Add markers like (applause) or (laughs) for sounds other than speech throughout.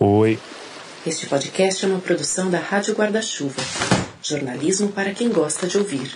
Oi. Este podcast é uma produção da Rádio Guarda-Chuva. Jornalismo para quem gosta de ouvir.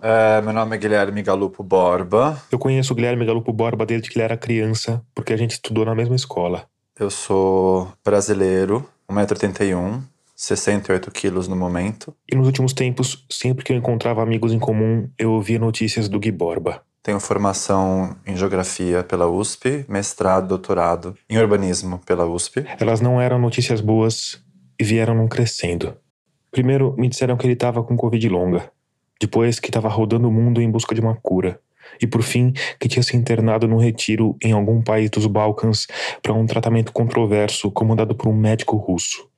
É, meu nome é Guilherme Galupo Borba. Eu conheço o Guilherme Galupo Borba desde que ele era criança, porque a gente estudou na mesma escola. Eu sou brasileiro, 1,81m, 68 quilos no momento. E nos últimos tempos, sempre que eu encontrava amigos em comum, eu ouvia notícias do Gui Borba. Tenho formação em geografia pela USP, mestrado, doutorado em urbanismo pela USP. Elas não eram notícias boas e vieram num crescendo. Primeiro, me disseram que ele estava com Covid longa. Depois, que estava rodando o mundo em busca de uma cura. E por fim, que tinha se internado num retiro em algum país dos Balcãs para um tratamento controverso comandado por um médico russo.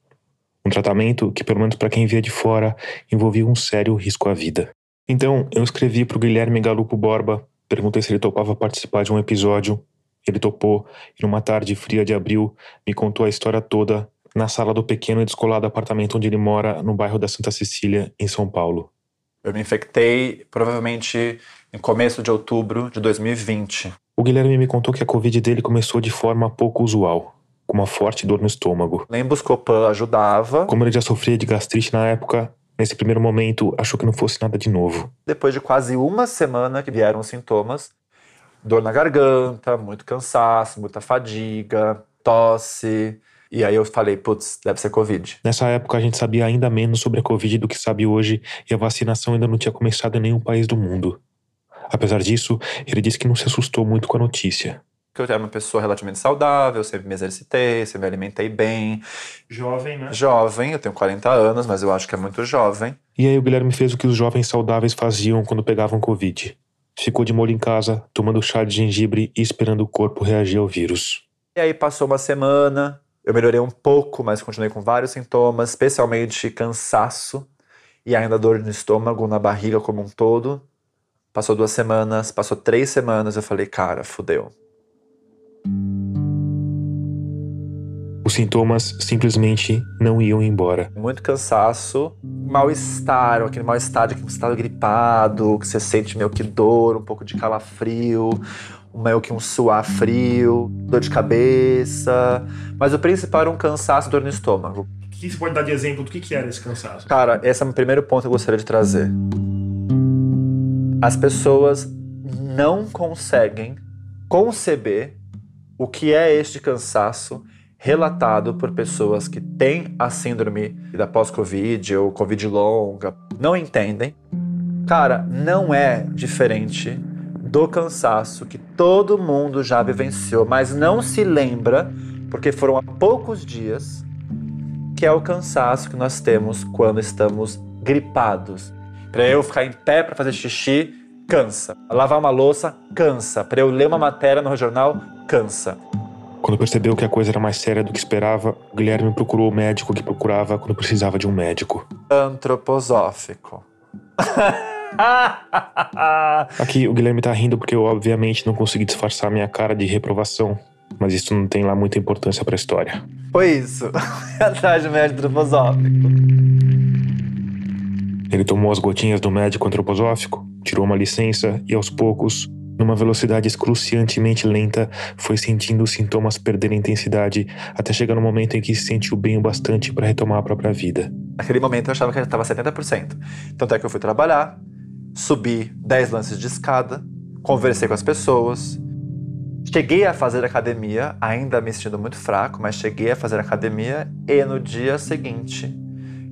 Um tratamento que, pelo menos para quem via de fora, envolvia um sério risco à vida. Então, eu escrevi para o Guilherme Galupo Borba, perguntei se ele topava participar de um episódio. Ele topou e, numa tarde fria de abril, me contou a história toda na sala do pequeno e descolado apartamento onde ele mora, no bairro da Santa Cecília, em São Paulo. Eu me infectei provavelmente no começo de outubro de 2020. O Guilherme me contou que a Covid dele começou de forma pouco usual com uma forte dor no estômago. Nem Buscopan ajudava. Como ele já sofria de gastrite na época, nesse primeiro momento achou que não fosse nada de novo. Depois de quase uma semana que vieram os sintomas, dor na garganta, muito cansaço, muita fadiga, tosse. E aí eu falei, putz, deve ser Covid. Nessa época a gente sabia ainda menos sobre a Covid do que sabe hoje e a vacinação ainda não tinha começado em nenhum país do mundo. Apesar disso, ele disse que não se assustou muito com a notícia que eu era uma pessoa relativamente saudável, sempre me exercitei, sempre me alimentei bem. Jovem, né? Jovem, eu tenho 40 anos, mas eu acho que é muito jovem. E aí o Guilherme fez o que os jovens saudáveis faziam quando pegavam Covid. Ficou de molho em casa, tomando chá de gengibre e esperando o corpo reagir ao vírus. E aí passou uma semana, eu melhorei um pouco, mas continuei com vários sintomas, especialmente cansaço e ainda dor no estômago, na barriga como um todo. Passou duas semanas, passou três semanas, eu falei, cara, fudeu Os sintomas simplesmente não iam embora. Muito cansaço, mal-estar, aquele mal-estar de que você está gripado, que você sente meio que dor, um pouco de calafrio, meio que um suar frio, dor de cabeça. Mas o principal era um cansaço, dor no estômago. O que você pode dar de exemplo do que, que era esse cansaço? Cara, esse é o primeiro ponto que eu gostaria de trazer. As pessoas não conseguem conceber o que é este cansaço relatado por pessoas que têm a síndrome da pós-Covid ou Covid longa, não entendem. Cara, não é diferente do cansaço que todo mundo já vivenciou, mas não se lembra, porque foram há poucos dias, que é o cansaço que nós temos quando estamos gripados. Para eu ficar em pé para fazer xixi, cansa. Lavar uma louça, cansa. Para eu ler uma matéria no jornal, cansa. Quando percebeu que a coisa era mais séria do que esperava, Guilherme procurou o médico que procurava quando precisava de um médico. Antroposófico. (laughs) Aqui o Guilherme tá rindo porque eu obviamente não consegui disfarçar minha cara de reprovação, mas isso não tem lá muita importância para a história. Foi isso. (laughs) Atrás do médico antroposófico. Ele tomou as gotinhas do médico antroposófico, tirou uma licença e aos poucos numa velocidade excruciantemente lenta, foi sentindo os sintomas perderem intensidade até chegar no momento em que se sentiu bem o bastante para retomar a própria vida. Naquele momento eu achava que ele estava 70%. Tanto é que eu fui trabalhar, subi 10 lances de escada, conversei com as pessoas, cheguei a fazer academia, ainda me sentindo muito fraco, mas cheguei a fazer academia e no dia seguinte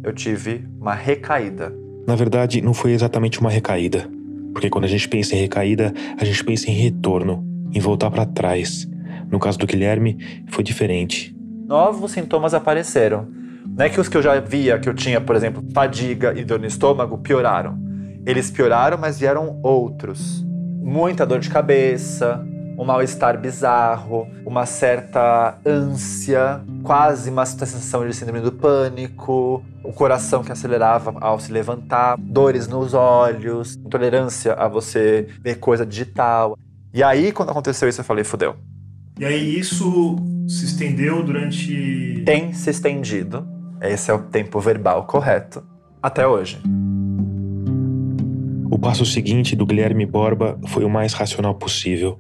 eu tive uma recaída. Na verdade, não foi exatamente uma recaída. Porque quando a gente pensa em recaída, a gente pensa em retorno, em voltar para trás. No caso do Guilherme, foi diferente. Novos sintomas apareceram. Não é que os que eu já via, que eu tinha, por exemplo, fadiga e dor no estômago, pioraram. Eles pioraram, mas vieram outros. Muita dor de cabeça, um mal-estar bizarro, uma certa ânsia, quase uma sensação de síndrome do pânico, o coração que acelerava ao se levantar, dores nos olhos, intolerância a você ver coisa digital. E aí, quando aconteceu isso, eu falei, fudeu. E aí isso se estendeu durante. Tem se estendido. Esse é o tempo verbal correto. Até hoje. O passo seguinte do Guilherme Borba foi o mais racional possível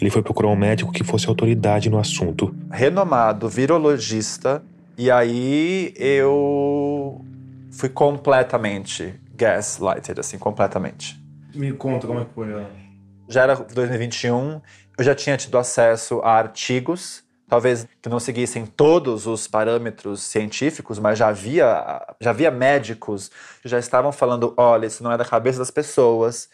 Ele foi procurar um médico que fosse autoridade no assunto. Renomado virologista. E aí eu fui completamente gaslighted, assim, completamente. Me conta como é que foi. a- Já era 2021, eu já tinha tido acesso a artigos, talvez que não seguissem todos os parâmetros científicos, mas já havia, já havia médicos que já estavam falando: olha, isso não é da cabeça das pessoas,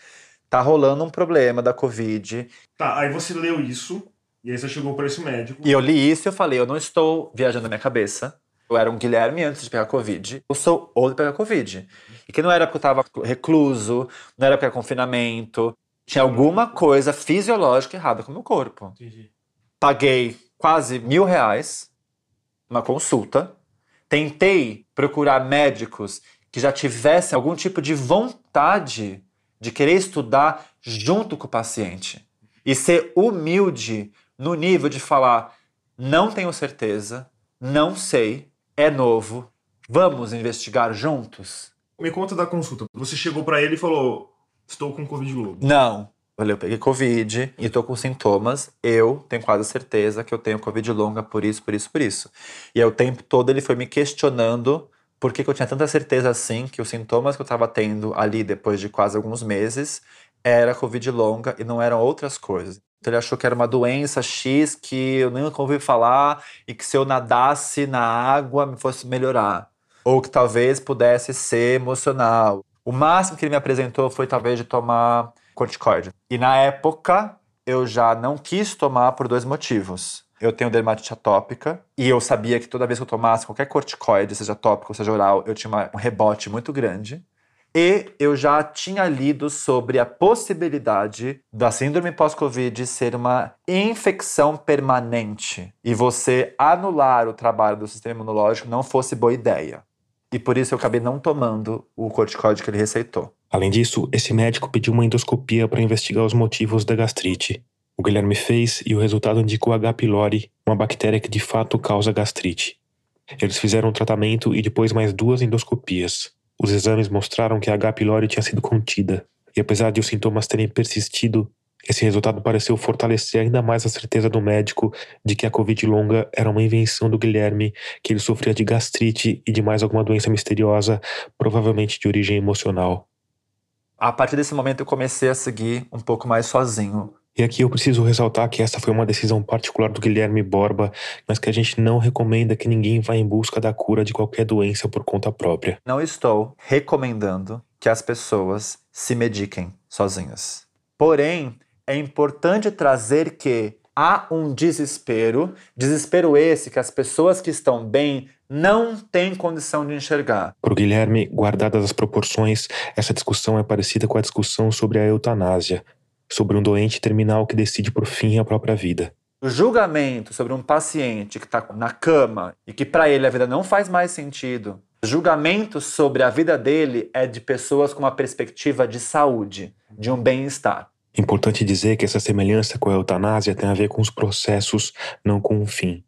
tá rolando um problema da Covid. Tá, aí você leu isso, e aí você chegou pra esse médico. E eu li isso e eu falei: eu não estou viajando na minha cabeça. Eu era um Guilherme antes de pegar Covid. Eu sou outro de pegar Covid. E que não era porque eu estava recluso, não era porque era confinamento. Tinha alguma coisa fisiológica errada com o meu corpo. Entendi. paguei quase mil reais numa consulta. Tentei procurar médicos que já tivessem algum tipo de vontade de querer estudar junto com o paciente. E ser humilde no nível de falar: não tenho certeza, não sei, é novo, vamos investigar juntos? Me conta da consulta. Você chegou pra ele e falou: Estou com Covid longa. Não. Olha, eu peguei Covid e tô com sintomas. Eu tenho quase certeza que eu tenho Covid longa por isso, por isso, por isso. E aí, o tempo todo ele foi me questionando por que, que eu tinha tanta certeza assim que os sintomas que eu tava tendo ali depois de quase alguns meses era Covid longa e não eram outras coisas. Então ele achou que era uma doença X que eu nunca ouvi falar e que se eu nadasse na água me fosse melhorar. Ou que talvez pudesse ser emocional. O máximo que ele me apresentou foi talvez de tomar corticoide. E na época eu já não quis tomar por dois motivos. Eu tenho dermatite atópica e eu sabia que toda vez que eu tomasse qualquer corticoide, seja tópico ou seja oral, eu tinha um rebote muito grande. E eu já tinha lido sobre a possibilidade da síndrome pós-Covid ser uma infecção permanente e você anular o trabalho do sistema imunológico não fosse boa ideia. E por isso eu acabei não tomando o corticoide que ele receitou. Além disso, esse médico pediu uma endoscopia para investigar os motivos da gastrite. O Guilherme fez e o resultado indicou H. pylori, uma bactéria que de fato causa gastrite. Eles fizeram um tratamento e depois mais duas endoscopias. Os exames mostraram que a H. pylori tinha sido contida, e apesar de os sintomas terem persistido, esse resultado pareceu fortalecer ainda mais a certeza do médico de que a Covid longa era uma invenção do Guilherme, que ele sofria de gastrite e de mais alguma doença misteriosa, provavelmente de origem emocional. A partir desse momento eu comecei a seguir um pouco mais sozinho. E aqui eu preciso ressaltar que essa foi uma decisão particular do Guilherme Borba, mas que a gente não recomenda que ninguém vá em busca da cura de qualquer doença por conta própria. Não estou recomendando que as pessoas se mediquem sozinhas. Porém, é importante trazer que há um desespero, desespero esse que as pessoas que estão bem não têm condição de enxergar. Para o Guilherme, guardadas as proporções, essa discussão é parecida com a discussão sobre a eutanásia, sobre um doente terminal que decide por fim a própria vida. O julgamento sobre um paciente que está na cama e que para ele a vida não faz mais sentido, o julgamento sobre a vida dele é de pessoas com uma perspectiva de saúde, de um bem-estar. Importante dizer que essa semelhança com a eutanásia tem a ver com os processos, não com o fim.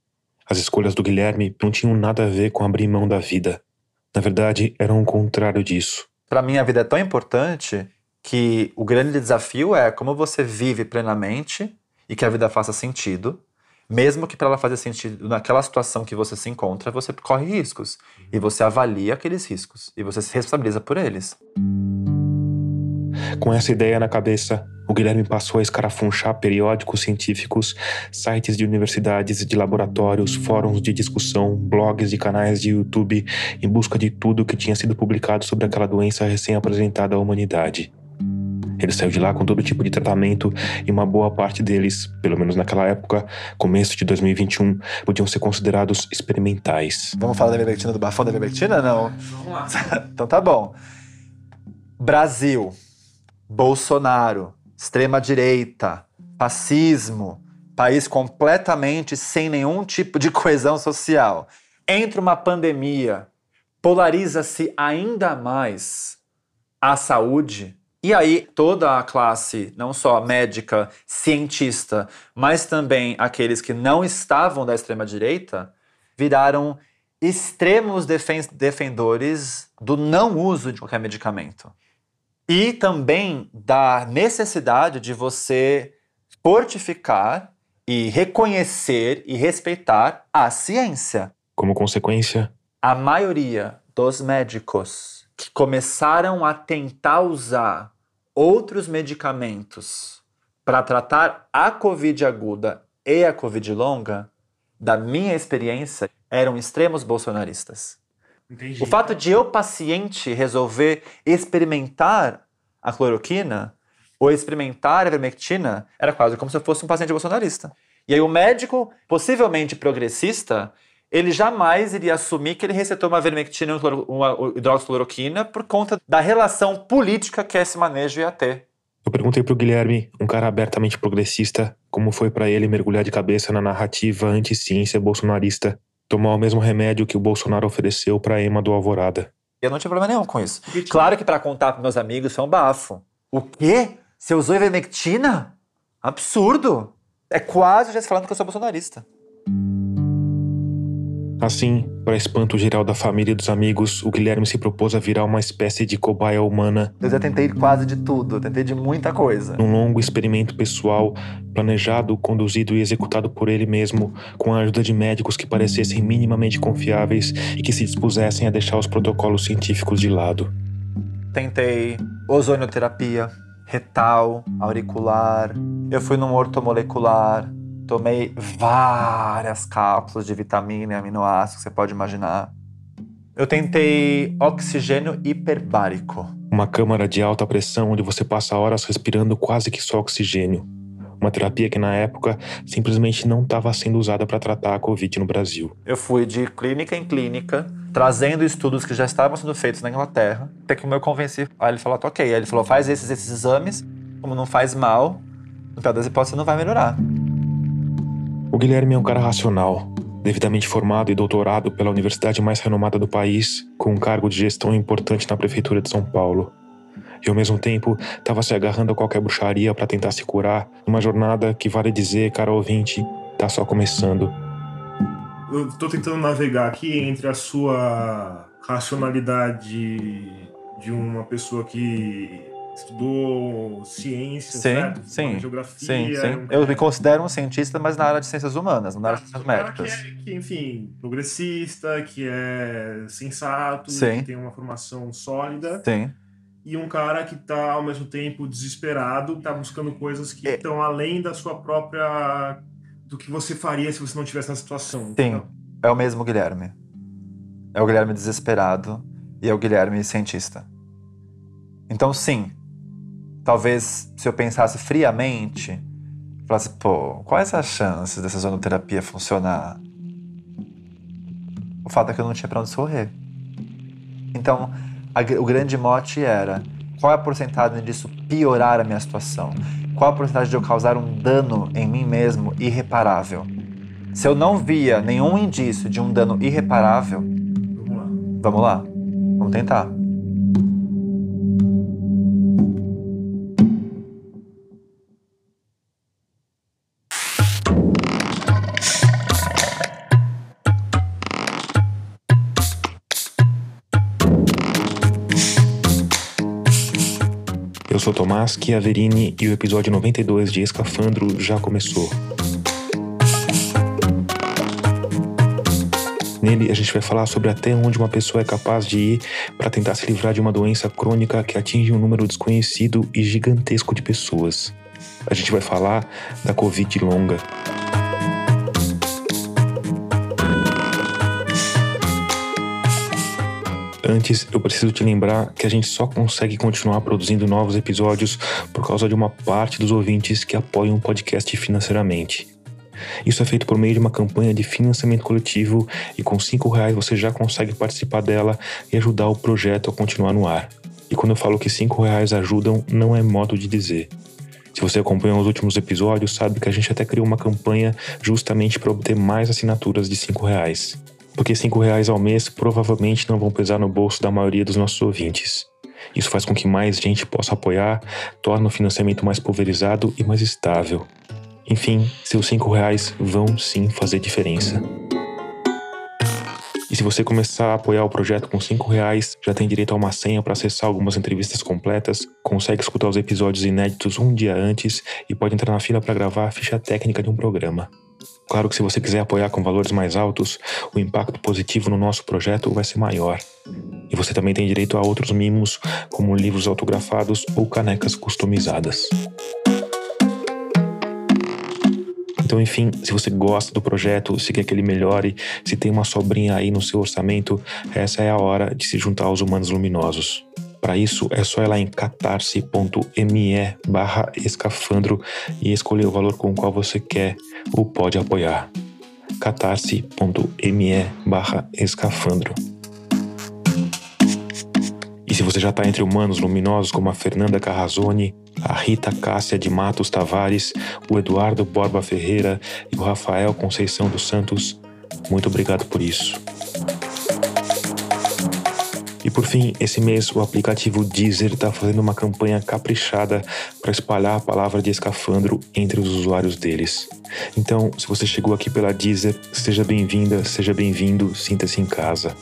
As escolhas do Guilherme não tinham nada a ver com abrir mão da vida. Na verdade, eram o contrário disso. Para mim, a vida é tão importante que o grande desafio é como você vive plenamente e que a vida faça sentido, mesmo que para ela fazer sentido naquela situação que você se encontra, você corre riscos e você avalia aqueles riscos e você se responsabiliza por eles. Com essa ideia na cabeça, o Guilherme passou a escarafunchar periódicos científicos, sites de universidades e de laboratórios, fóruns de discussão, blogs e canais de YouTube em busca de tudo que tinha sido publicado sobre aquela doença recém-apresentada à humanidade. Ele saiu de lá com todo tipo de tratamento e uma boa parte deles, pelo menos naquela época, começo de 2021, podiam ser considerados experimentais. Vamos falar da ivermectina, do bafão da ivermectina? Não. Vamos lá. (laughs) então tá bom. Brasil, Bolsonaro, extrema-direita, fascismo, país completamente sem nenhum tipo de coesão social. Entra uma pandemia, polariza-se ainda mais a saúde. E aí, toda a classe, não só médica, cientista, mas também aqueles que não estavam da extrema-direita, viraram extremos defen defendores do não uso de qualquer medicamento. E também da necessidade de você fortificar e reconhecer e respeitar a ciência. Como consequência, A maioria dos médicos que começaram a tentar usar outros medicamentos para tratar a Covid aguda e a Covid longa, da minha experiência, eram extremos bolsonaristas. Entendi. O fato de eu, paciente, resolver experimentar a cloroquina ou experimentar a ivermectina era quase como se eu fosse um paciente bolsonarista. E aí o médico, possivelmente progressista, ele jamais iria assumir que ele recetou uma ivermectina e um uma hidroxicloroquina por conta da relação política que esse manejo ia ter. eu perguntei pro Guilherme, um cara abertamente progressista, como foi pra ele mergulhar de cabeça na narrativa anti-ciência bolsonarista, tomar o mesmo remédio que o Bolsonaro ofereceu pra Ema do Alvorada. Eu não tinha problema nenhum com isso. Claro que para contar para meus amigos foi um bafo. O quê? Você usou ivermectina? Absurdo! É quase já se falando que eu sou bolsonarista. Assim, para espanto geral da família e dos amigos, o Guilherme se propôs a virar uma espécie de cobaia humana Eu já tentei quase de tudo, tentei de muita coisa. num longo experimento pessoal, planejado, conduzido e executado por ele mesmo, com a ajuda de médicos que parecessem minimamente confiáveis e que se dispusessem a deixar os protocolos científicos de lado. Tentei ozonioterapia, retal, auricular. Eu fui num ortomolecular. Tomei várias cápsulas de vitamina e aminoácidos, você pode imaginar. Eu tentei oxigênio hiperbárico. Uma câmara de alta pressão onde você passa horas respirando quase que só oxigênio. Uma terapia que na época simplesmente não estava sendo usada para tratar a Covid no Brasil. Eu fui de clínica em clínica, trazendo estudos que já estavam sendo feitos na Inglaterra, até que eu convenci. Aí ele falou, ok. Aí ele falou, faz esses, esses exames, como não faz mal, no pior das hipóteses não vai melhorar. O Guilherme é um cara racional, devidamente formado e doutorado pela universidade mais renomada do país, com um cargo de gestão importante na prefeitura de São Paulo. E ao mesmo tempo, estava se agarrando a qualquer bruxaria para tentar se curar, numa jornada que, vale dizer, cara ouvinte, tá só começando. Eu tô tentando navegar aqui entre a sua racionalidade de uma pessoa que estudou ciência, Sim, certo? sim, geografia. Sim, é sim. um Eu me considero um cientista, mas na área de ciências humanas, não na área de ciências um cara médicas. Que, é, que, enfim, progressista, que é sensato, Sim. que tem uma formação sólida. Sim. E um cara que tá, ao mesmo tempo, desesperado, tá buscando coisas que É. estão além da sua própria... do que você faria se você não estivesse na situação. Sim, entendeu? é o mesmo Guilherme. É o Guilherme desesperado e é o Guilherme cientista. Então, sim, talvez se eu pensasse friamente, falasse, pô, quais as chances dessa zonoterapia funcionar? O fato é que eu não tinha pra onde correr. Então, a o grande mote era: qual é a porcentagem disso piorar a minha situação? Qual a porcentagem de eu causar um dano em mim mesmo irreparável? Se eu não via nenhum indício de um dano irreparável, Vamos lá. vamos lá, vamos tentar. Tomás Chiaverini e o episódio 92 de Escafandro já começou. Nele, a gente vai falar sobre até onde uma pessoa é capaz de ir para tentar se livrar de uma doença crônica que atinge um número desconhecido e gigantesco de pessoas. A gente vai falar da Covid longa. Antes, eu preciso te lembrar que a gente só consegue continuar produzindo novos episódios por causa de uma parte dos ouvintes que apoiam o podcast financeiramente. Isso é feito por meio de uma campanha de financiamento coletivo e com cinco reais você já consegue participar dela e ajudar o projeto a continuar no ar. E quando eu falo que cinco reais ajudam, não é modo de dizer. Se você acompanhou os últimos episódios, sabe que a gente até criou uma campanha justamente para obter mais assinaturas de cinco reais. Porque cinco reais ao mês provavelmente não vão pesar no bolso da maioria dos nossos ouvintes. Isso faz com que mais gente possa apoiar, torna o financiamento mais pulverizado e mais estável. Enfim, seus cinco reais vão sim fazer diferença. E se você começar a apoiar o projeto com 5 reais, já tem direito a uma senha para acessar algumas entrevistas completas, consegue escutar os episódios inéditos um dia antes e pode entrar na fila para gravar a ficha técnica de um programa. Claro que se você quiser apoiar com valores mais altos, o impacto positivo no nosso projeto vai ser maior. E você também tem direito a outros mimos, como livros autografados ou canecas customizadas. Então, enfim, se você gosta do projeto, se quer que ele melhore, se tem uma sobrinha aí no seu orçamento, essa é a hora de se juntar aos Humanos Luminosos. Para isso, é só ir lá em catarse.me barra escafandro e escolher o valor com o qual você quer ou pode apoiar. catarse.me barra escafandro. E se você já está entre humanos luminosos como a Fernanda Carrazone, a Rita Cássia de Matos Tavares, o Eduardo Borba Ferreira e o Rafael Conceição dos Santos, muito obrigado por isso. E por fim, esse mês o aplicativo Deezer está fazendo uma campanha caprichada para espalhar a palavra de escafandro entre os usuários deles. Então, se você chegou aqui pela Deezer, seja bem-vinda, seja bem-vindo, sinta-se em casa.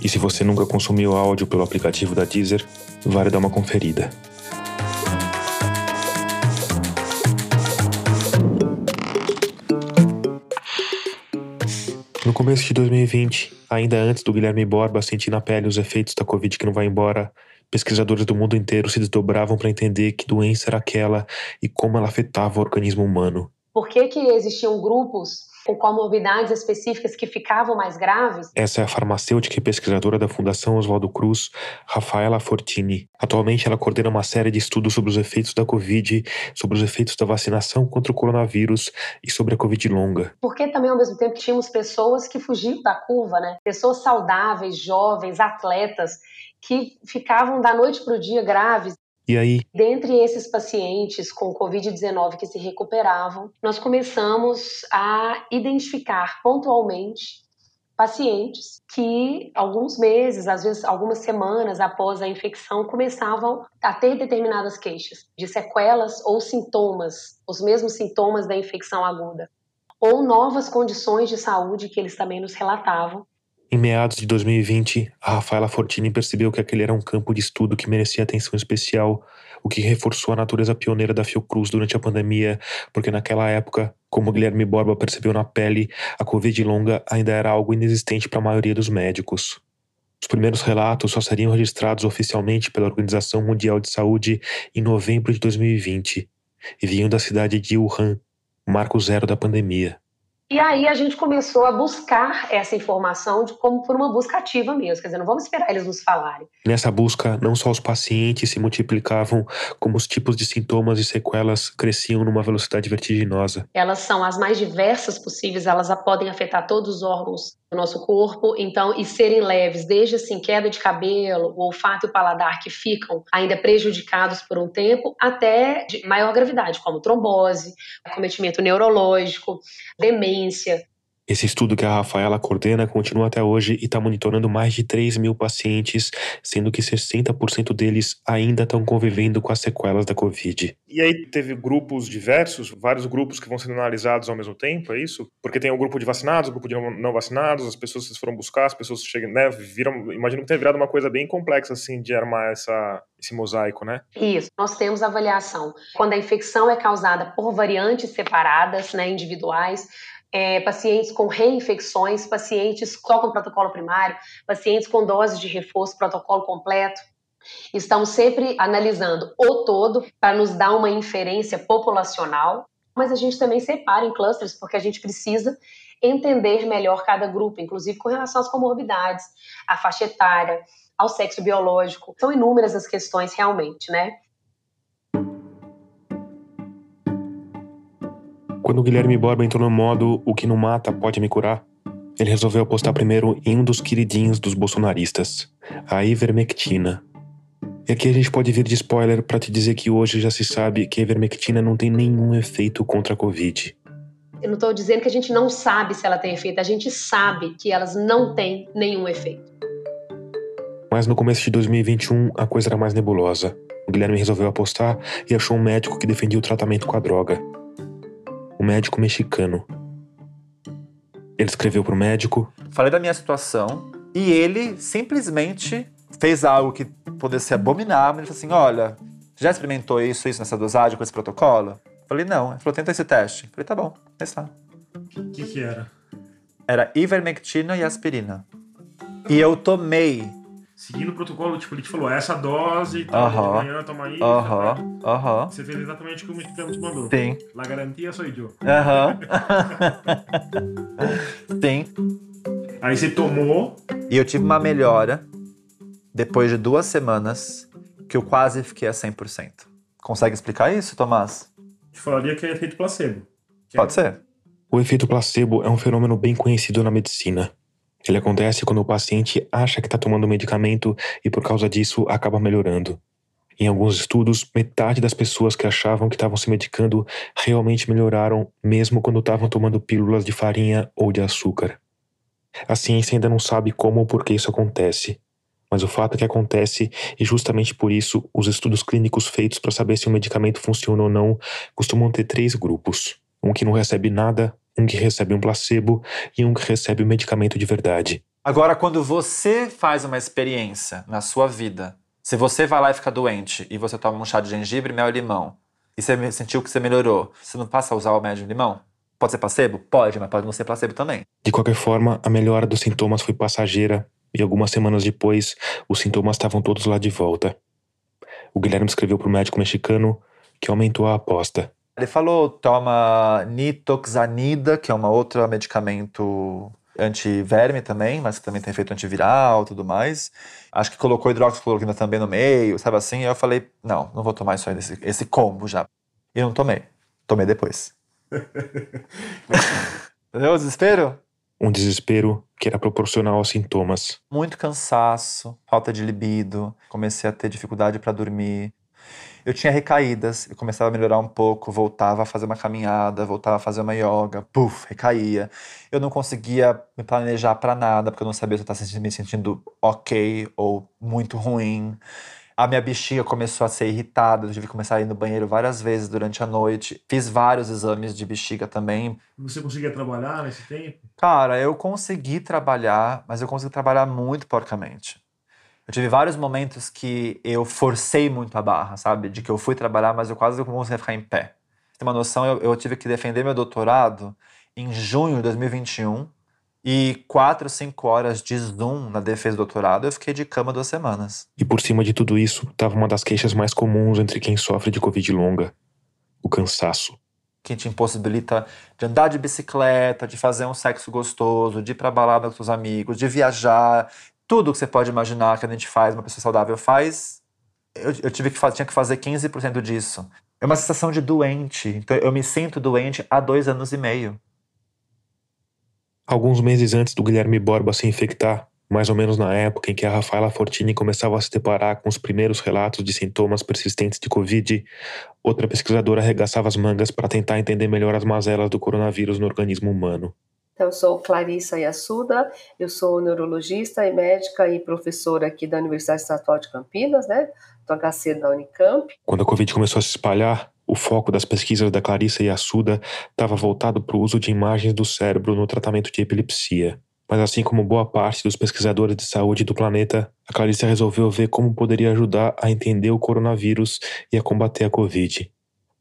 E se você nunca consumiu áudio pelo aplicativo da Deezer, vale dar uma conferida. No começo de 2020, ainda antes do Guilherme Borba sentir na pele os efeitos da Covid que não vai embora, pesquisadores do mundo inteiro se desdobravam para entender que doença era aquela e como ela afetava o organismo humano. Por que, que existiam grupos com comorbidades específicas que ficavam mais graves. Essa é a farmacêutica e pesquisadora da Fundação Oswaldo Cruz, Rafaela Fortini. Atualmente ela coordena uma série de estudos sobre os efeitos da Covid, sobre os efeitos da vacinação contra o coronavírus e sobre a Covid longa. Porque também ao mesmo tempo tínhamos pessoas que fugiam da curva, né? Pessoas saudáveis, jovens, atletas que ficavam da noite para o dia graves e aí? Dentre esses pacientes com Covid-19 que se recuperavam, nós começamos a identificar pontualmente pacientes que alguns meses, às vezes algumas semanas após a infecção, começavam a ter determinadas queixas de sequelas ou sintomas, os mesmos sintomas da infecção aguda, ou novas condições de saúde que eles também nos relatavam, em meados de 2020, a Rafaela Fortini percebeu que aquele era um campo de estudo que merecia atenção especial, o que reforçou a natureza pioneira da Fiocruz durante a pandemia, porque naquela época, como Guilherme Borba percebeu na pele, a Covid longa ainda era algo inexistente para a maioria dos médicos. Os primeiros relatos só seriam registrados oficialmente pela Organização Mundial de Saúde em novembro de 2020 e vinham da cidade de Wuhan, marco zero da pandemia. E aí a gente começou a buscar essa informação de como por uma busca ativa mesmo, quer dizer, não vamos esperar eles nos falarem. Nessa busca, não só os pacientes se multiplicavam, como os tipos de sintomas e sequelas cresciam numa velocidade vertiginosa. Elas são as mais diversas possíveis, elas podem afetar todos os órgãos do nosso corpo, então, e serem leves, desde assim, queda de cabelo, o olfato e o paladar que ficam ainda prejudicados por um tempo, até de maior gravidade, como trombose, cometimento neurológico, demência. Esse estudo que a Rafaela coordena continua até hoje e está monitorando mais de 3 mil pacientes, sendo que 60% deles ainda estão convivendo com as sequelas da Covid. E aí teve grupos diversos, vários grupos que vão sendo analisados ao mesmo tempo, é isso? Porque tem o um grupo de vacinados, o um grupo de não vacinados, as pessoas que foram buscar, as pessoas chegam, né, viram, imagino que tenha virado uma coisa bem complexa, assim, de armar essa, esse mosaico, né? Isso, nós temos avaliação. Quando a infecção é causada por variantes separadas, né, individuais, é, pacientes com reinfecções, pacientes só com protocolo primário, pacientes com doses de reforço, protocolo completo. Estamos sempre analisando o todo para nos dar uma inferência populacional, mas a gente também separa em clusters porque a gente precisa entender melhor cada grupo, inclusive com relação às comorbidades, à faixa etária, ao sexo biológico. São inúmeras as questões realmente, né? Quando o Guilherme Borba entrou no modo O que não mata pode me curar, ele resolveu apostar primeiro em um dos queridinhos dos bolsonaristas, a ivermectina. E aqui a gente pode vir de spoiler para te dizer que hoje já se sabe que a ivermectina não tem nenhum efeito contra a Covid. Eu não estou dizendo que a gente não sabe se ela tem efeito, a gente sabe que elas não têm nenhum efeito. Mas no começo de 2021 a coisa era mais nebulosa. O Guilherme resolveu apostar e achou um médico que defendia o tratamento com a droga o médico mexicano. Ele escreveu pro médico. Falei da minha situação e ele simplesmente fez algo que pudesse ser abominável. Ele falou assim: olha, já experimentou isso, isso nessa dosagem com esse protocolo? Falei, não. Ele falou, tenta esse teste. Falei, tá bom, testar. O que, que era? Era ivermectina e aspirina. E eu tomei. Seguindo o protocolo, tipo, ele te falou, essa dose, tal, Aham. de manhã, toma isso. Aham, aham. Você fez exatamente o que o mexicano te mandou. Sim. La garantia sou eu. Aham. (laughs) Sim. Aí você tomou, E eu tive uma melhora depois de duas semanas que eu quase fiquei a 100%. Consegue explicar isso, Tomás? te falaria que é efeito placebo. Que Pode é, ser. O efeito placebo é um fenômeno bem conhecido na medicina. Ele acontece quando o paciente acha que está tomando medicamento e, por causa disso, acaba melhorando. Em alguns estudos, metade das pessoas que achavam que estavam se medicando realmente melhoraram, mesmo quando estavam tomando pílulas de farinha ou de açúcar. A ciência ainda não sabe como ou por que isso acontece, mas o fato é que acontece e justamente por isso os estudos clínicos feitos para saber se um medicamento funciona ou não costumam ter três grupos: um que não recebe nada, um que recebe um placebo e um que recebe o medicamento de verdade. Agora, quando você faz uma experiência na sua vida, se você vai lá e fica doente e você toma um chá de gengibre, mel e limão, e você sentiu que você melhorou, você não passa a usar o e limão? Pode ser placebo? Pode, mas pode não ser placebo também. De qualquer forma, a melhora dos sintomas foi passageira e algumas semanas depois, os sintomas estavam todos lá de volta. O Guilherme escreveu para o médico mexicano que aumentou a aposta. Ele falou, toma nitoxanida, que é um outro medicamento antiverme também, mas que também tem efeito antiviral e tudo mais. Acho que colocou hidroxicloroquina também no meio, sabe assim? Aí eu falei, não, não vou tomar isso aí, esse, esse combo já. E não tomei. Tomei depois. (laughs) Entendeu o desespero? Um desespero que era proporcional aos sintomas. Muito cansaço, falta de libido, comecei a ter dificuldade para dormir. Eu tinha recaídas, eu começava a melhorar um pouco, voltava a fazer uma caminhada, voltava a fazer uma yoga, puf, recaía. Eu não conseguia me planejar para nada, porque eu não sabia se eu estava me sentindo ok ou muito ruim. A minha bexiga começou a ser irritada, eu tive que começar a ir no banheiro várias vezes durante a noite. Fiz vários exames de bexiga também, Você conseguia trabalhar nesse tempo? Cara, eu consegui trabalhar, mas eu consegui trabalhar muito porcamente. Eu tive vários momentos que eu forcei muito a barra, sabe? De que eu fui trabalhar, mas eu quase não conseguia ficar em pé. Ter uma noção, eu, eu tive que defender meu doutorado em junho de 2021 e quatro, cinco horas de Zoom na defesa do doutorado, eu fiquei de cama duas semanas. E por cima de tudo isso, estava uma das queixas mais comuns entre quem sofre de Covid longa: o cansaço. que te impossibilita de andar de bicicleta, de fazer um sexo gostoso, de ir pra balada com seus amigos, de viajar, tudo que você pode imaginar que a gente faz, uma pessoa saudável faz, eu, eu tive que fazer, tinha que fazer 15% disso. É uma sensação de doente. Então eu me sinto doente há dois anos e meio. Alguns meses antes do Guilherme Borba se infectar, mais ou menos na época em que a Rafaela Fortini começava a se deparar com os primeiros relatos de sintomas persistentes de Covid, outra pesquisadora arregaçava as mangas para tentar entender melhor as mazelas do coronavírus no organismo humano. Então, eu sou Clarissa Yassuda, eu sou neurologista e médica e professora aqui da Universidade Estadual de Campinas, né, do HC da Unicamp. Quando a Covid começou a se espalhar, o foco das pesquisas da Clarissa Yassuda estava voltado para o uso de imagens do cérebro no tratamento de epilepsia. Mas assim como boa parte dos pesquisadores de saúde do planeta, a Clarissa resolveu ver como poderia ajudar a entender o coronavírus e a combater a Covid.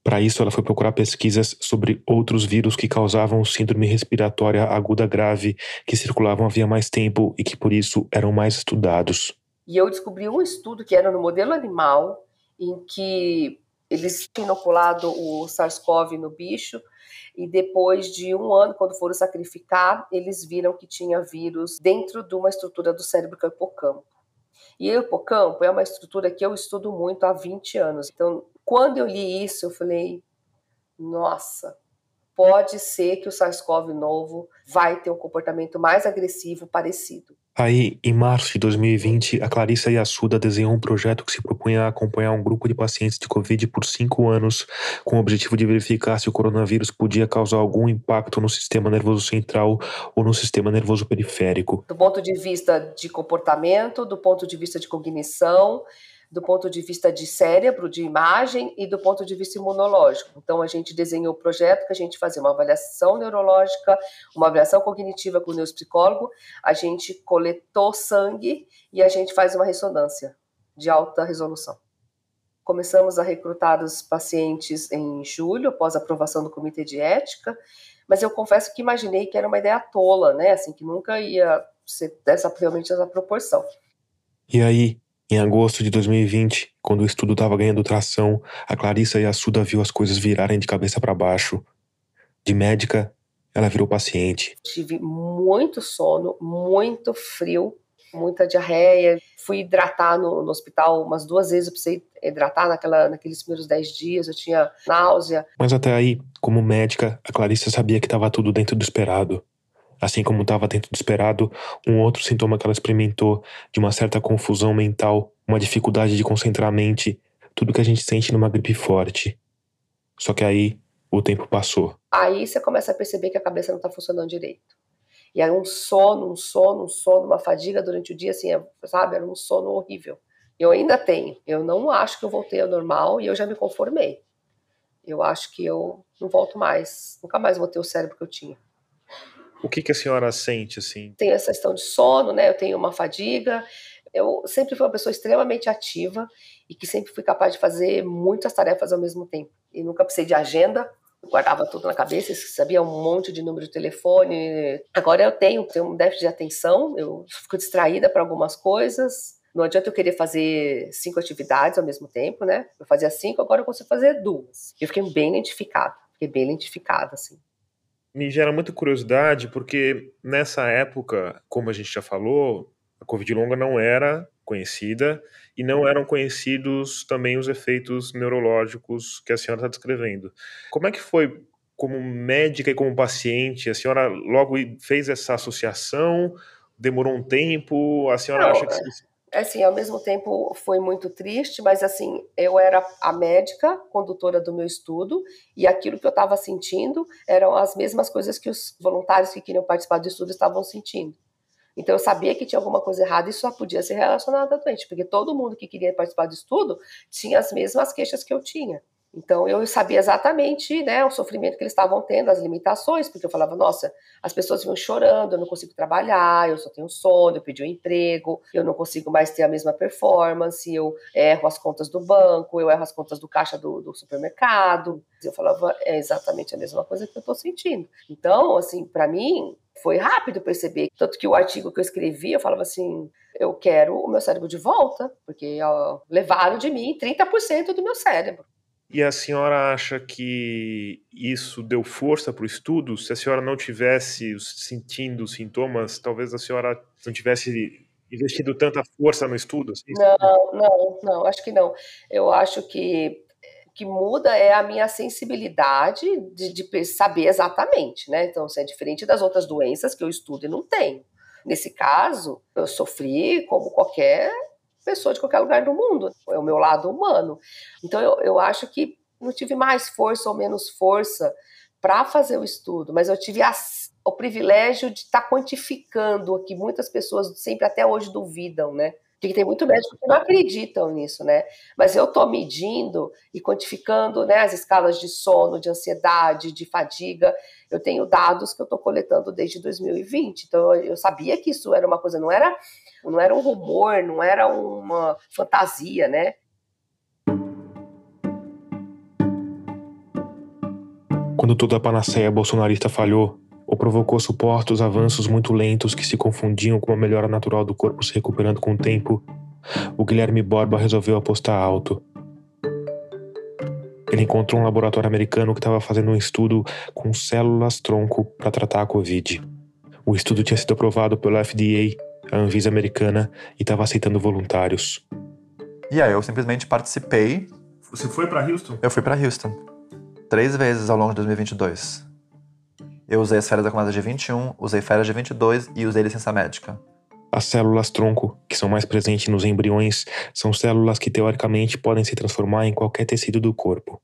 Para isso, ela foi procurar pesquisas sobre outros vírus que causavam síndrome respiratória aguda grave, que circulavam havia mais tempo e que por isso eram mais estudados. E eu descobri um estudo que era no modelo animal, em que eles tinham inoculado o SARS-CoV no bicho, e depois de um ano, quando foram sacrificar, eles viram que tinha vírus dentro de uma estrutura do cérebro que é o hipocampo. E o hipocampo é uma estrutura que eu estudo muito há 20 anos. Então, quando eu li isso, eu falei: nossa, pode ser que o SARS-CoV novo vai ter um comportamento mais agressivo parecido. Aí, em março de 2020, a Clarissa Yassuda desenhou um projeto que se propunha a acompanhar um grupo de pacientes de Covid por cinco anos, com o objetivo de verificar se o coronavírus podia causar algum impacto no sistema nervoso central ou no sistema nervoso periférico. Do ponto de vista de comportamento, do ponto de vista de cognição, do ponto de vista de cérebro, de imagem e do ponto de vista imunológico. Então a gente desenhou o projeto que a gente fazia uma avaliação neurológica, uma avaliação cognitiva com o neuropsicólogo, a gente coletou sangue e a gente faz uma ressonância de alta resolução. Começamos a recrutar os pacientes em julho, após a aprovação do comitê de ética, mas eu confesso que imaginei que era uma ideia tola, né? Assim, que nunca ia ser dessa realmente essa proporção. E aí, em agosto de 2020, quando o estudo estava ganhando tração, a Clarissa e a Suda viu as coisas virarem de cabeça para baixo. De médica, ela virou paciente. Tive muito sono, muito frio, muita diarreia. Fui hidratar no, no, hospital umas duas vezes. Eu precisei hidratar naquela, naqueles primeiros dez dias. Eu tinha náusea. Mas até aí, como médica, a Clarissa sabia que estava tudo dentro do esperado. Assim como estava dentro do esperado, um outro sintoma que ela experimentou de uma certa confusão mental, uma dificuldade de concentrar a mente, tudo que a gente sente numa gripe forte. Só que aí o tempo passou. Aí você começa a perceber que a cabeça não está funcionando direito. E aí um sono, um sono, um sono, uma fadiga durante o dia, assim, é, sabe? Era um sono horrível. Eu ainda tenho. Eu não acho que eu voltei ao normal e eu já me conformei. Eu acho que eu não volto mais. Nunca mais vou ter o cérebro que eu tinha. O que, que a senhora sente, assim? Tenho essa questão de sono, né? Eu tenho uma fadiga. Eu sempre fui uma pessoa extremamente ativa e que sempre fui capaz de fazer muitas tarefas ao mesmo tempo. E nunca precisei de agenda, eu guardava tudo na cabeça, sabia um monte de número de telefone. Agora eu tenho, tenho um déficit de atenção, eu fico distraída para algumas coisas. Não adianta eu querer fazer cinco atividades ao mesmo tempo, né? Eu fazia cinco, agora eu consigo fazer duas. Eu fiquei bem identificada, fiquei bem identificada, assim me gera muita curiosidade, porque nessa época, como a gente já falou, a Covid longa não era conhecida e não eram conhecidos também os efeitos neurológicos que a senhora está descrevendo. Como é que foi, como médica e como paciente, a senhora logo fez essa associação? Demorou um tempo? A senhora não, acha que assim, ao mesmo tempo foi muito triste, mas assim, eu era a médica condutora do meu estudo e aquilo que eu estava sentindo eram as mesmas coisas que os voluntários que queriam participar do estudo estavam sentindo. Então eu sabia que tinha alguma coisa errada e só podia ser relacionado à doente, porque todo mundo que queria participar do estudo tinha as mesmas queixas que eu tinha. Então eu sabia exatamente né, o sofrimento que eles estavam tendo, as limitações, porque eu falava, nossa, as pessoas vão chorando, eu não consigo trabalhar, eu só tenho sono, eu pedi um emprego, eu não consigo mais ter a mesma performance, eu erro as contas do banco, eu erro as contas do caixa do, do supermercado. Eu falava, é exatamente a mesma coisa que eu estou sentindo. Então, assim, para mim, foi rápido perceber. Tanto que o artigo que eu escrevi, eu falava assim: eu quero o meu cérebro de volta, porque ó, levaram de mim 30% do meu cérebro. E a senhora acha que isso deu força para o estudo? Se a senhora não tivesse sentindo os sintomas, talvez a senhora não tivesse investido tanta força no estudo? Assim? Não, não, não, acho que não. Eu acho que que muda é a minha sensibilidade de, de saber exatamente, né? Então, isso é diferente das outras doenças que eu estudo e não tenho. Nesse caso, eu sofri como qualquer pessoa de qualquer lugar do mundo. É o meu lado humano. Então eu, eu acho que não tive mais força ou menos força para fazer o estudo, mas eu tive as, o privilégio de estar tá quantificando o que muitas pessoas sempre até hoje duvidam, né? Porque tem muito médico que não acreditam nisso, né? Mas eu estou medindo e quantificando né, as escalas de sono, de ansiedade, de fadiga. Eu tenho dados que eu estou coletando desde 2020. Então eu sabia que isso era uma coisa, não era, não era um rumor, não era uma fantasia, né? Quando toda a panaceia bolsonarista falhou, ou provocou suportos avanços muito lentos que se confundiam com a melhora natural do corpo se recuperando com o tempo, o Guilherme Borba resolveu apostar alto. Ele encontrou um laboratório americano que estava fazendo um estudo com células-tronco para tratar a Covid. O estudo tinha sido aprovado pela FDA, a Anvisa americana, e estava aceitando voluntários. E aí eu simplesmente participei. Você foi para Houston? Eu fui para Houston. Três vezes ao longo de 2022. Eu usei as férias acumuladas de 21, usei férias de 22 e usei licença médica. As células tronco, que são mais presentes nos embriões, são células que teoricamente podem se transformar em qualquer tecido do corpo.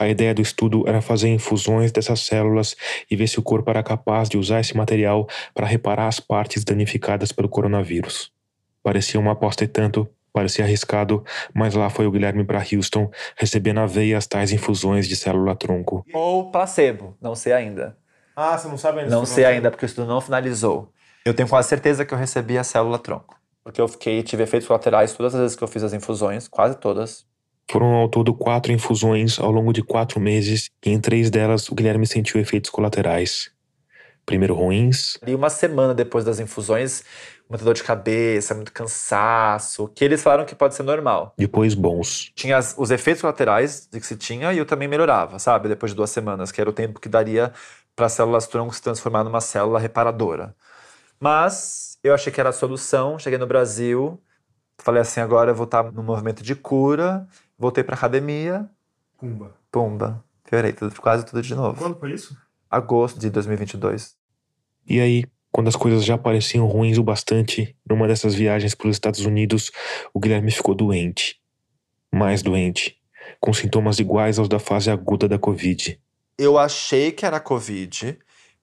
A ideia do estudo era fazer infusões dessas células e ver se o corpo era capaz de usar esse material para reparar as partes danificadas pelo coronavírus. Parecia uma aposta e tanto Parecia arriscado, mas lá foi o Guilherme para Houston receber na veia as tais infusões de célula-tronco. Ou placebo, não sei ainda. Ah, você não sabe ainda? Não se sei foi- ainda, porque o estudo não finalizou. Eu tenho quase certeza que eu recebi a célula-tronco. Porque eu fiquei, tive efeitos colaterais todas as vezes que eu fiz as infusões, quase todas. Foram ao todo quatro infusões ao longo de quatro meses, e em três delas o Guilherme sentiu efeitos colaterais. Primeiro ruins, E uma semana depois das infusões, muita dor de cabeça, muito cansaço, que eles falaram que pode ser normal. depois bons. Tinha as- os efeitos colaterais de que se tinha e eu também melhorava, sabe? Depois de duas semanas, que era o tempo que daria para as células tronco se transformar numa célula reparadora. Mas eu achei que era a solução. Cheguei no Brasil, falei assim: agora eu vou estar no movimento de cura. Voltei para academia, Pumba. pumba, piorei tudo, quase tudo de novo. Quando foi isso? Agosto de 2022. E aí, quando as coisas já pareciam ruins o bastante, numa dessas viagens para os Estados Unidos, o Guilherme ficou doente. Mais doente. Com sintomas iguais aos da fase aguda da Covid. eu achei que era Covid,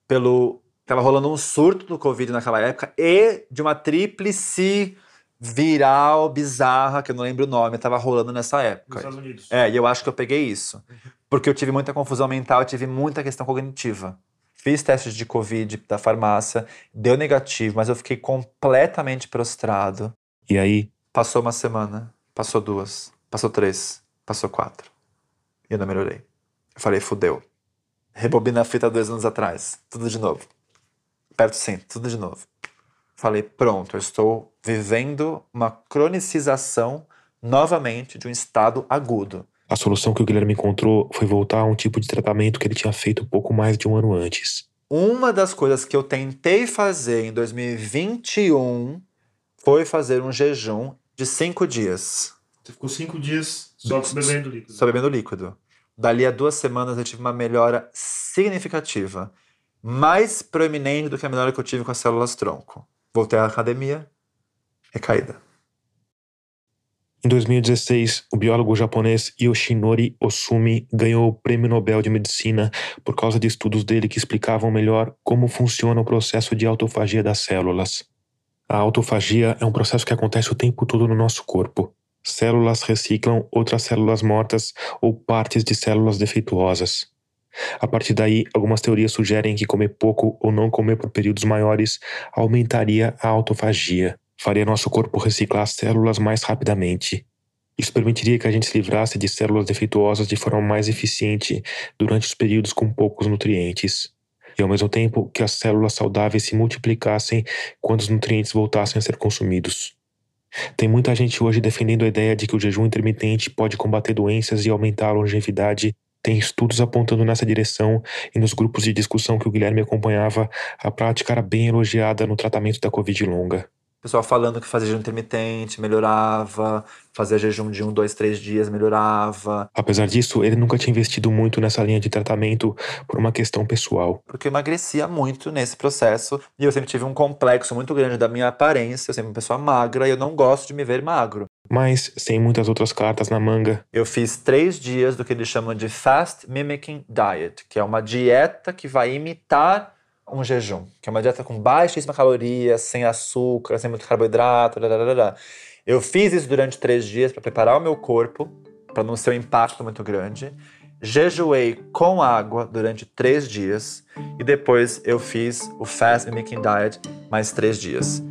pelo. Tava rolando um surto do Covid naquela época, e de uma tríplice viral bizarra, que eu não lembro o nome, tava rolando nessa Nos época. Estados Unidos. É, e eu acho que eu peguei isso. Porque eu tive muita confusão mental, eu tive muita questão cognitiva. Fiz testes de Covid da farmácia, deu negativo, mas eu fiquei completamente prostrado. E aí, Passou uma semana, passou duas, passou três, passou quatro. E eu não melhorei. Eu falei, fudeu. Rebobina a fita dois anos atrás. Tudo de novo. Perto sim, tudo de novo. Falei, pronto, eu estou vivendo uma cronicização novamente de um estado agudo. a solução que o Guilherme encontrou foi voltar a um tipo de tratamento que ele tinha feito pouco mais de um ano antes. Uma das coisas que eu tentei fazer em 2021 foi fazer um jejum de cinco dias. Você ficou cinco dias só bebendo líquido. Só bebendo líquido. Dali a duas semanas eu tive uma melhora significativa. Mais proeminente do que a melhora que eu tive com as células tronco. Voltei à academia, recaída. Em 2016, o biólogo japonês Yoshinori Osumi ganhou o Prêmio Nobel de Medicina por causa de estudos dele que explicavam melhor como funciona o processo de autofagia das células. A autofagia é um processo que acontece o tempo todo no nosso corpo. Células reciclam outras células mortas ou partes de células defeituosas. A partir daí, algumas teorias sugerem que comer pouco ou não comer por períodos maiores aumentaria a autofagia faria nosso corpo reciclar as células mais rapidamente. Isso permitiria que a gente se livrasse de células defeituosas de forma mais eficiente durante os períodos com poucos nutrientes. E ao mesmo tempo que as células saudáveis se multiplicassem quando os nutrientes voltassem a ser consumidos. Tem muita gente hoje defendendo a ideia de que o jejum intermitente pode combater doenças e aumentar a longevidade. Tem estudos apontando nessa direção e nos grupos de discussão que o Guilherme acompanhava, a prática era bem elogiada no tratamento da Covid longa. Pessoal falando que fazia jejum intermitente melhorava, fazia jejum de um, dois, três dias melhorava. Apesar disso, ele nunca tinha investido muito nessa linha de tratamento por uma questão pessoal. Porque eu emagrecia muito nesse processo e eu sempre tive um complexo muito grande da minha aparência. Eu sempre uma pessoa magra e eu não gosto de me ver magro. Mas, sem muitas outras cartas na manga, Eu fiz três dias do que eles chamam de Fast Mimicking Diet, que é uma dieta que vai imitar um jejum, que é uma dieta com baixíssima caloria, sem açúcar, sem muito carboidrato. Dararara. Eu fiz isso durante três dias para preparar o meu corpo, para não ser um impacto muito grande. Jejuei com água durante três dias e depois eu fiz o Fast Mimicking Diet mais três dias.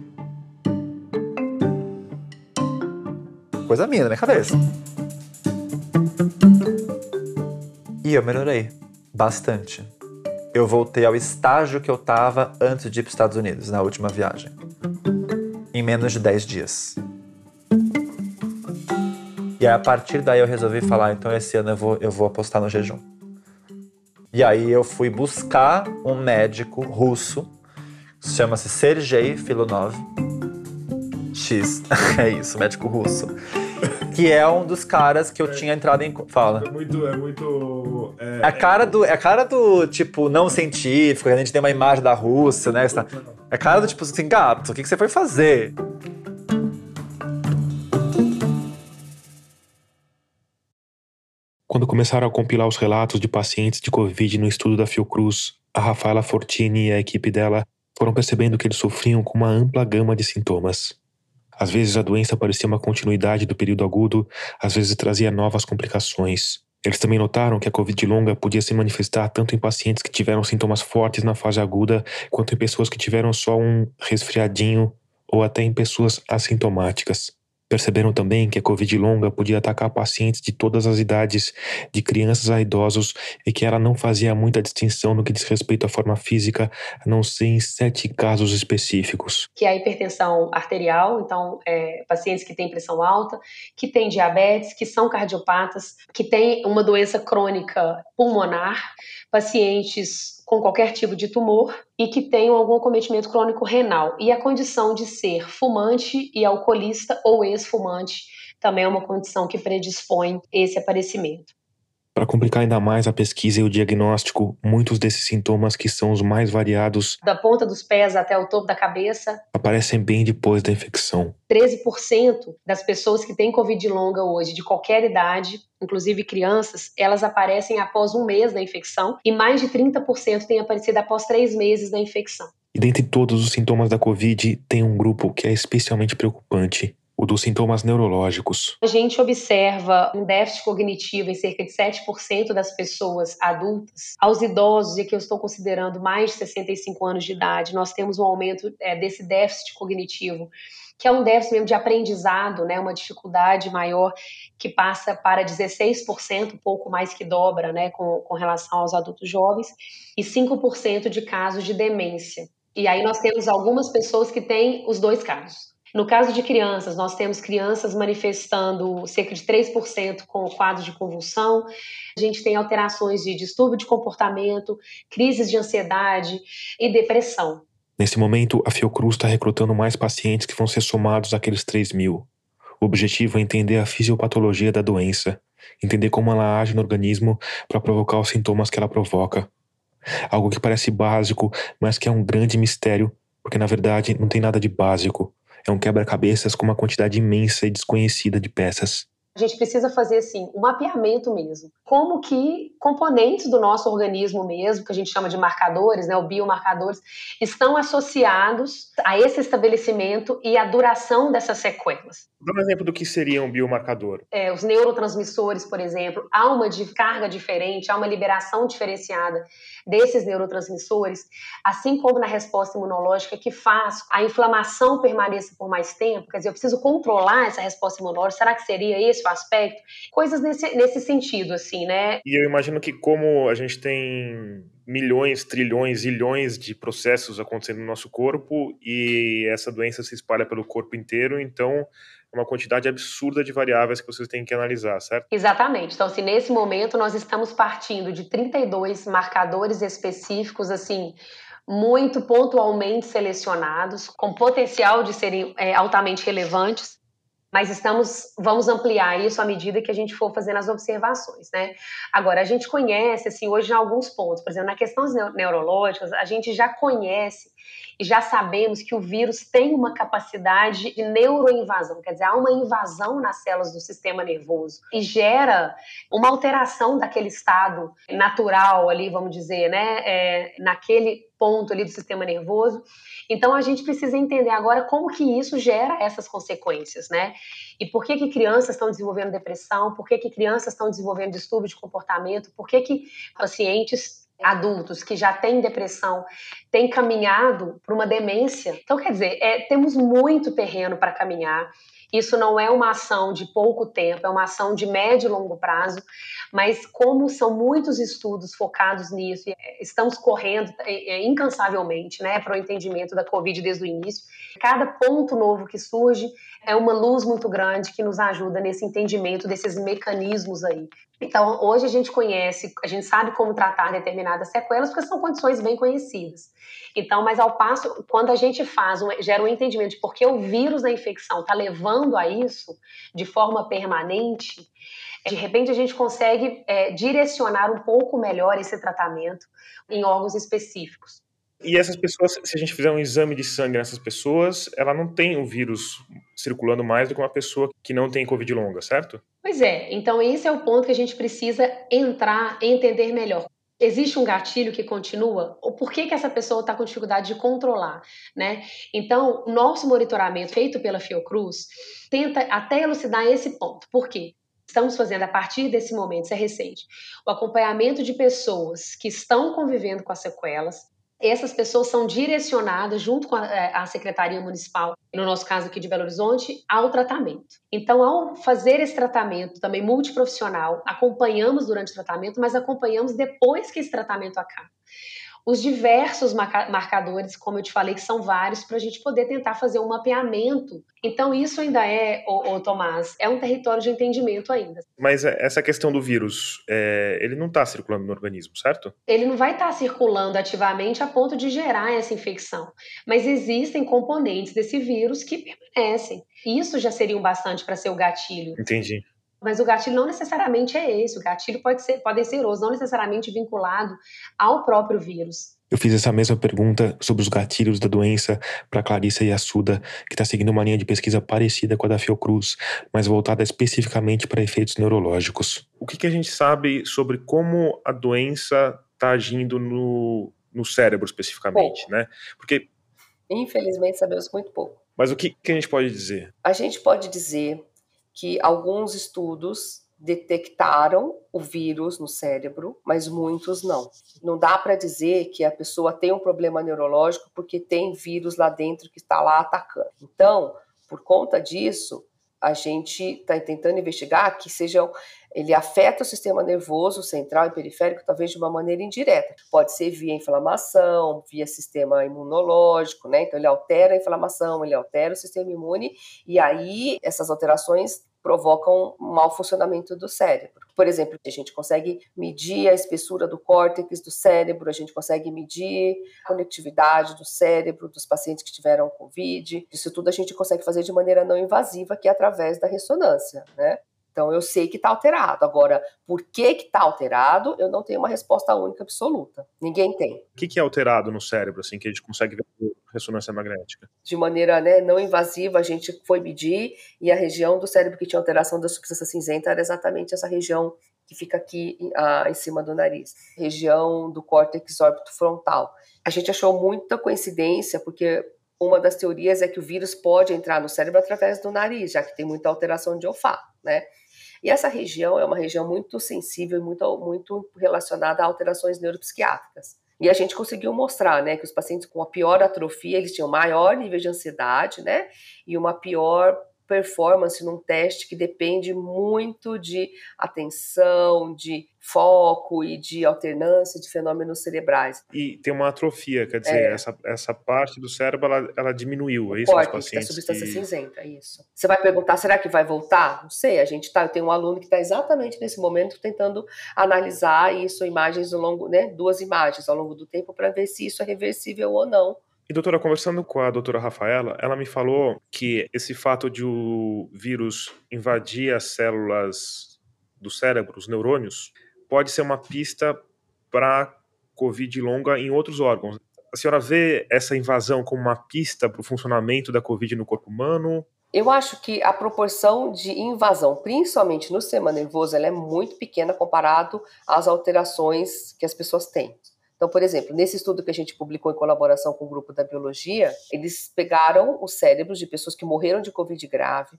Coisa minha na minha cabeça. E eu melhorei bastante. Eu voltei ao estágio que eu tava antes de ir para os Estados Unidos, na última viagem. Em menos de 10 dias. E aí, a partir daí eu resolvi falar, então esse ano eu vou, eu vou apostar no jejum. E aí eu fui buscar um médico russo, chama-se Sergei Filonov. X, (laughs) é isso, médico russo. Que é um dos caras que eu tinha entrado em. Fala. É muito. É muito. É a cara do, é a cara do, tipo, não científico, a gente tem uma imagem da Rússia, né? É a cara do, tipo, assim, gato, o que, que você foi fazer? quando começaram a compilar os relatos de pacientes de Covid no estudo da Fiocruz, a Rafaela Fortini e a equipe dela foram percebendo que eles sofriam com uma ampla gama de sintomas. Às vezes a doença parecia uma continuidade do período agudo, às vezes trazia novas complicações. Eles também notaram que a Covid longa podia se manifestar tanto em pacientes que tiveram sintomas fortes na fase aguda, quanto em pessoas que tiveram só um resfriadinho ou até em pessoas assintomáticas. Perceberam também que a Covid longa podia atacar pacientes de todas as idades, de crianças a idosos, e que ela não fazia muita distinção no que diz respeito à forma física, a não ser em sete casos específicos. Que é a hipertensão arterial, então, é, pacientes que têm pressão alta, que têm diabetes, que são cardiopatas, que têm uma doença crônica pulmonar, pacientes com qualquer tipo de tumor e que tenham algum acometimento crônico renal. E a condição de ser fumante e alcoolista ou ex-fumante também é uma condição que predispõe esse aparecimento. Para complicar ainda mais a pesquisa e o diagnóstico, muitos desses sintomas, que são os mais variados, da ponta dos pés até o topo da cabeça, aparecem bem depois da infecção. 13% das pessoas que têm Covid longa hoje, de qualquer idade, inclusive crianças, elas aparecem após um mês da infecção e mais de 30% têm aparecido após três meses da infecção. E dentre todos os sintomas da Covid, tem um grupo que é especialmente preocupante, o dos sintomas neurológicos. A gente observa um déficit cognitivo em cerca de 7% das pessoas adultas. Aos idosos, e que eu estou considerando mais de 65 anos de idade, nós temos um aumento é, desse déficit cognitivo que é um déficit mesmo de aprendizado, né, uma dificuldade maior que passa para 16%, um pouco mais que dobra, né, com, com relação aos adultos jovens, e 5% de casos de demência. E aí nós temos algumas pessoas que têm os dois casos. No caso de crianças, nós temos crianças manifestando cerca de 3% com quadro de convulsão. A gente tem alterações de distúrbio de comportamento, crises de ansiedade e depressão. Nesse momento, a Fiocruz está recrutando mais pacientes que vão ser somados àqueles 3 mil. O objetivo é entender a fisiopatologia da doença, entender como ela age no organismo para provocar os sintomas que ela provoca. Algo que parece básico, mas que é um grande mistério, porque na verdade não tem nada de básico. É um quebra-cabeças com uma quantidade imensa e desconhecida de peças. A gente precisa fazer assim um mapeamento mesmo. Como que componentes do nosso organismo mesmo, que a gente chama de marcadores, né, ou biomarcadores, estão associados a esse estabelecimento e a duração dessas sequelas. Dá um exemplo do que seria um biomarcador. É, os neurotransmissores, por exemplo, há uma carga diferente, há uma liberação diferenciada desses neurotransmissores, assim como na resposta imunológica, que faz a inflamação permaneça por mais tempo. Quer dizer, eu preciso controlar essa resposta imunológica. Será que seria esse aspecto? Coisas nesse, nesse sentido, assim, né? E eu imagino que, como a gente tem milhões, trilhões, ilhões de processos acontecendo no nosso corpo e essa doença se espalha pelo corpo inteiro, então uma quantidade absurda de variáveis que vocês têm que analisar, certo? Exatamente. Então, assim, nesse momento nós estamos partindo de 32 marcadores específicos, assim, muito pontualmente selecionados, com potencial de serem é, altamente relevantes, mas estamos, vamos ampliar isso à medida que a gente for fazendo as observações, né? Agora, a gente conhece, assim, hoje alguns pontos, por exemplo, na questão neurológicas, a gente já conhece e já sabemos que o vírus tem uma capacidade de neuroinvasão, quer dizer, há uma invasão nas células do sistema nervoso e gera uma alteração daquele estado natural ali, vamos dizer, né, é, naquele ponto ali do sistema nervoso. Então a gente precisa entender agora como que isso gera essas consequências, né? E por que que crianças estão desenvolvendo depressão? Por que que crianças estão desenvolvendo distúrbio de comportamento? Por que que pacientes adultos que já têm depressão têm caminhado para uma demência. Então, quer dizer, é, temos muito terreno para caminhar. Isso não é uma ação de pouco tempo, é uma ação de médio e longo prazo, mas como são muitos estudos focados nisso, é, estamos correndo é, é, incansavelmente né, para o entendimento da Covid desde o início, cada ponto novo que surge é uma luz muito grande que nos ajuda nesse entendimento desses mecanismos aí. Então, hoje a gente conhece, a gente sabe como tratar determinadas sequelas, porque são condições bem conhecidas. Então, mas ao passo, quando a gente faz, um, gera um entendimento de por que o vírus da infecção está levando a isso de forma permanente, de repente a gente consegue é, direcionar um pouco melhor esse tratamento em órgãos específicos. E essas pessoas, se a gente fizer um exame de sangue nessas pessoas, ela não tem o vírus circulando mais do que uma pessoa que não tem Covid longa, certo? Pois é, então esse é o ponto que a gente precisa entrar e entender melhor. Existe um gatilho que continua? Ou por que, que essa pessoa está com dificuldade de controlar? Né? Então, o nosso monitoramento feito pela Fiocruz tenta até elucidar esse ponto. Por quê? Estamos fazendo a partir desse momento, isso é recente, o acompanhamento de pessoas que estão convivendo com as sequelas, essas pessoas são direcionadas, junto com a, é, a, Secretaria Municipal, no nosso caso aqui de Belo Horizonte, ao tratamento. Então, ao fazer esse tratamento também multiprofissional, acompanhamos durante o tratamento, mas acompanhamos depois que esse tratamento acaba os diversos marcadores, como eu te falei, que são vários, para a gente poder tentar fazer um mapeamento. Então, isso ainda é, ô, ô, Tomás, é um território de entendimento ainda. Mas é, essa questão do vírus, é, ele não está circulando no organismo, certo? Ele não vai estar tá circulando ativamente a ponto de gerar essa infecção. Mas existem componentes desse vírus que permanecem. Isso já seria um bastante para ser o gatilho. Entendi. Mas o gatilho não necessariamente é esse. O gatilho pode ser, podem ser outros, não necessariamente vinculado ao próprio vírus. Eu fiz essa mesma pergunta sobre os gatilhos da doença para Clarissa Yassuda, que está seguindo uma linha de pesquisa parecida com a da Fiocruz, mas voltada especificamente para efeitos neurológicos. O que, que a gente sabe sobre como a doença está agindo no, no cérebro especificamente, pouco. né? Porque infelizmente sabemos muito pouco. Mas o que, que a gente pode dizer? A gente pode dizer que alguns estudos detectaram o vírus no cérebro, mas muitos não. Não dá para dizer que a pessoa tem um problema neurológico porque tem vírus lá dentro que está lá atacando. Então, por conta disso, a gente está tentando investigar que seja ele afeta o sistema nervoso central e periférico talvez de uma maneira indireta. Pode ser via inflamação, via sistema imunológico, né? Então ele altera a inflamação, ele altera o sistema imune e aí essas alterações provocam um mau funcionamento do cérebro. Por exemplo, a gente consegue medir a espessura do córtex do cérebro, a gente consegue medir a conectividade do cérebro dos pacientes que tiveram Covid. Isso tudo a gente consegue fazer de maneira não invasiva, que é através da ressonância, né? Então eu sei que está alterado. Agora, por que está alterado? Eu não tenho uma resposta única absoluta. Ninguém tem. O que, que, é alterado no cérebro, assim, que a gente consegue ver por ressonância magnética? De maneira né, não invasiva, a gente foi medir e a região do cérebro que tinha alteração da substância cinzenta era exatamente essa região que fica aqui em cima do nariz, região do córtex órbito frontal. A gente achou muita coincidência, porque uma das teorias é que o vírus pode entrar no cérebro através do nariz, já que tem muita alteração de olfato, né? E essa região é uma região muito sensível e muito, muito relacionada a alterações neuropsiquiátricas. E a gente conseguiu mostrar, né, que os pacientes com a pior atrofia, eles tinham maior nível de ansiedade, né, e uma pior performance num teste que depende muito de atenção, de foco e de alternância de fenômenos cerebrais. E tem uma atrofia, quer dizer, é. essa, essa parte do cérebro ela, ela diminuiu, é isso? Córtex, nos pacientes a substância que... cinzenta, é isso. Você vai perguntar, será que vai voltar? Não sei, a gente tá, eu tenho um aluno que está exatamente nesse momento tentando analisar isso, imagens ao longo, né, duas imagens ao longo do tempo para ver se isso é reversível ou não. E doutora, conversando com a doutora Rafaela, ela me falou que esse fato de o vírus invadir as células do cérebro, os neurônios, pode ser uma pista para Covid longa em outros órgãos. A senhora vê essa invasão como uma pista para o funcionamento da Covid no corpo humano? Eu acho que a proporção de invasão, principalmente no sistema nervoso, ela é muito pequena comparado às alterações que as pessoas têm. Então, por exemplo, nesse estudo que a gente publicou em colaboração com o grupo da biologia, eles pegaram os cérebros de pessoas que morreram de Covid grave.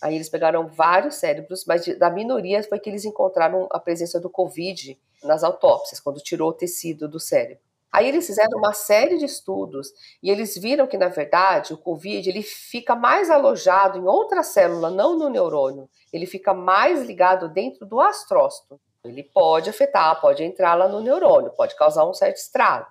Aí eles pegaram vários cérebros, mas da minoria foi que eles encontraram a presença do Covid nas autópsias, quando tirou o tecido do cérebro. Aí eles fizeram uma série de estudos e eles viram que, na verdade, o Covid ele fica mais alojado em outra célula, não no neurônio. Ele fica mais ligado dentro do astrócito. Ele pode afetar, pode entrar lá no neurônio, pode causar um certo estrago,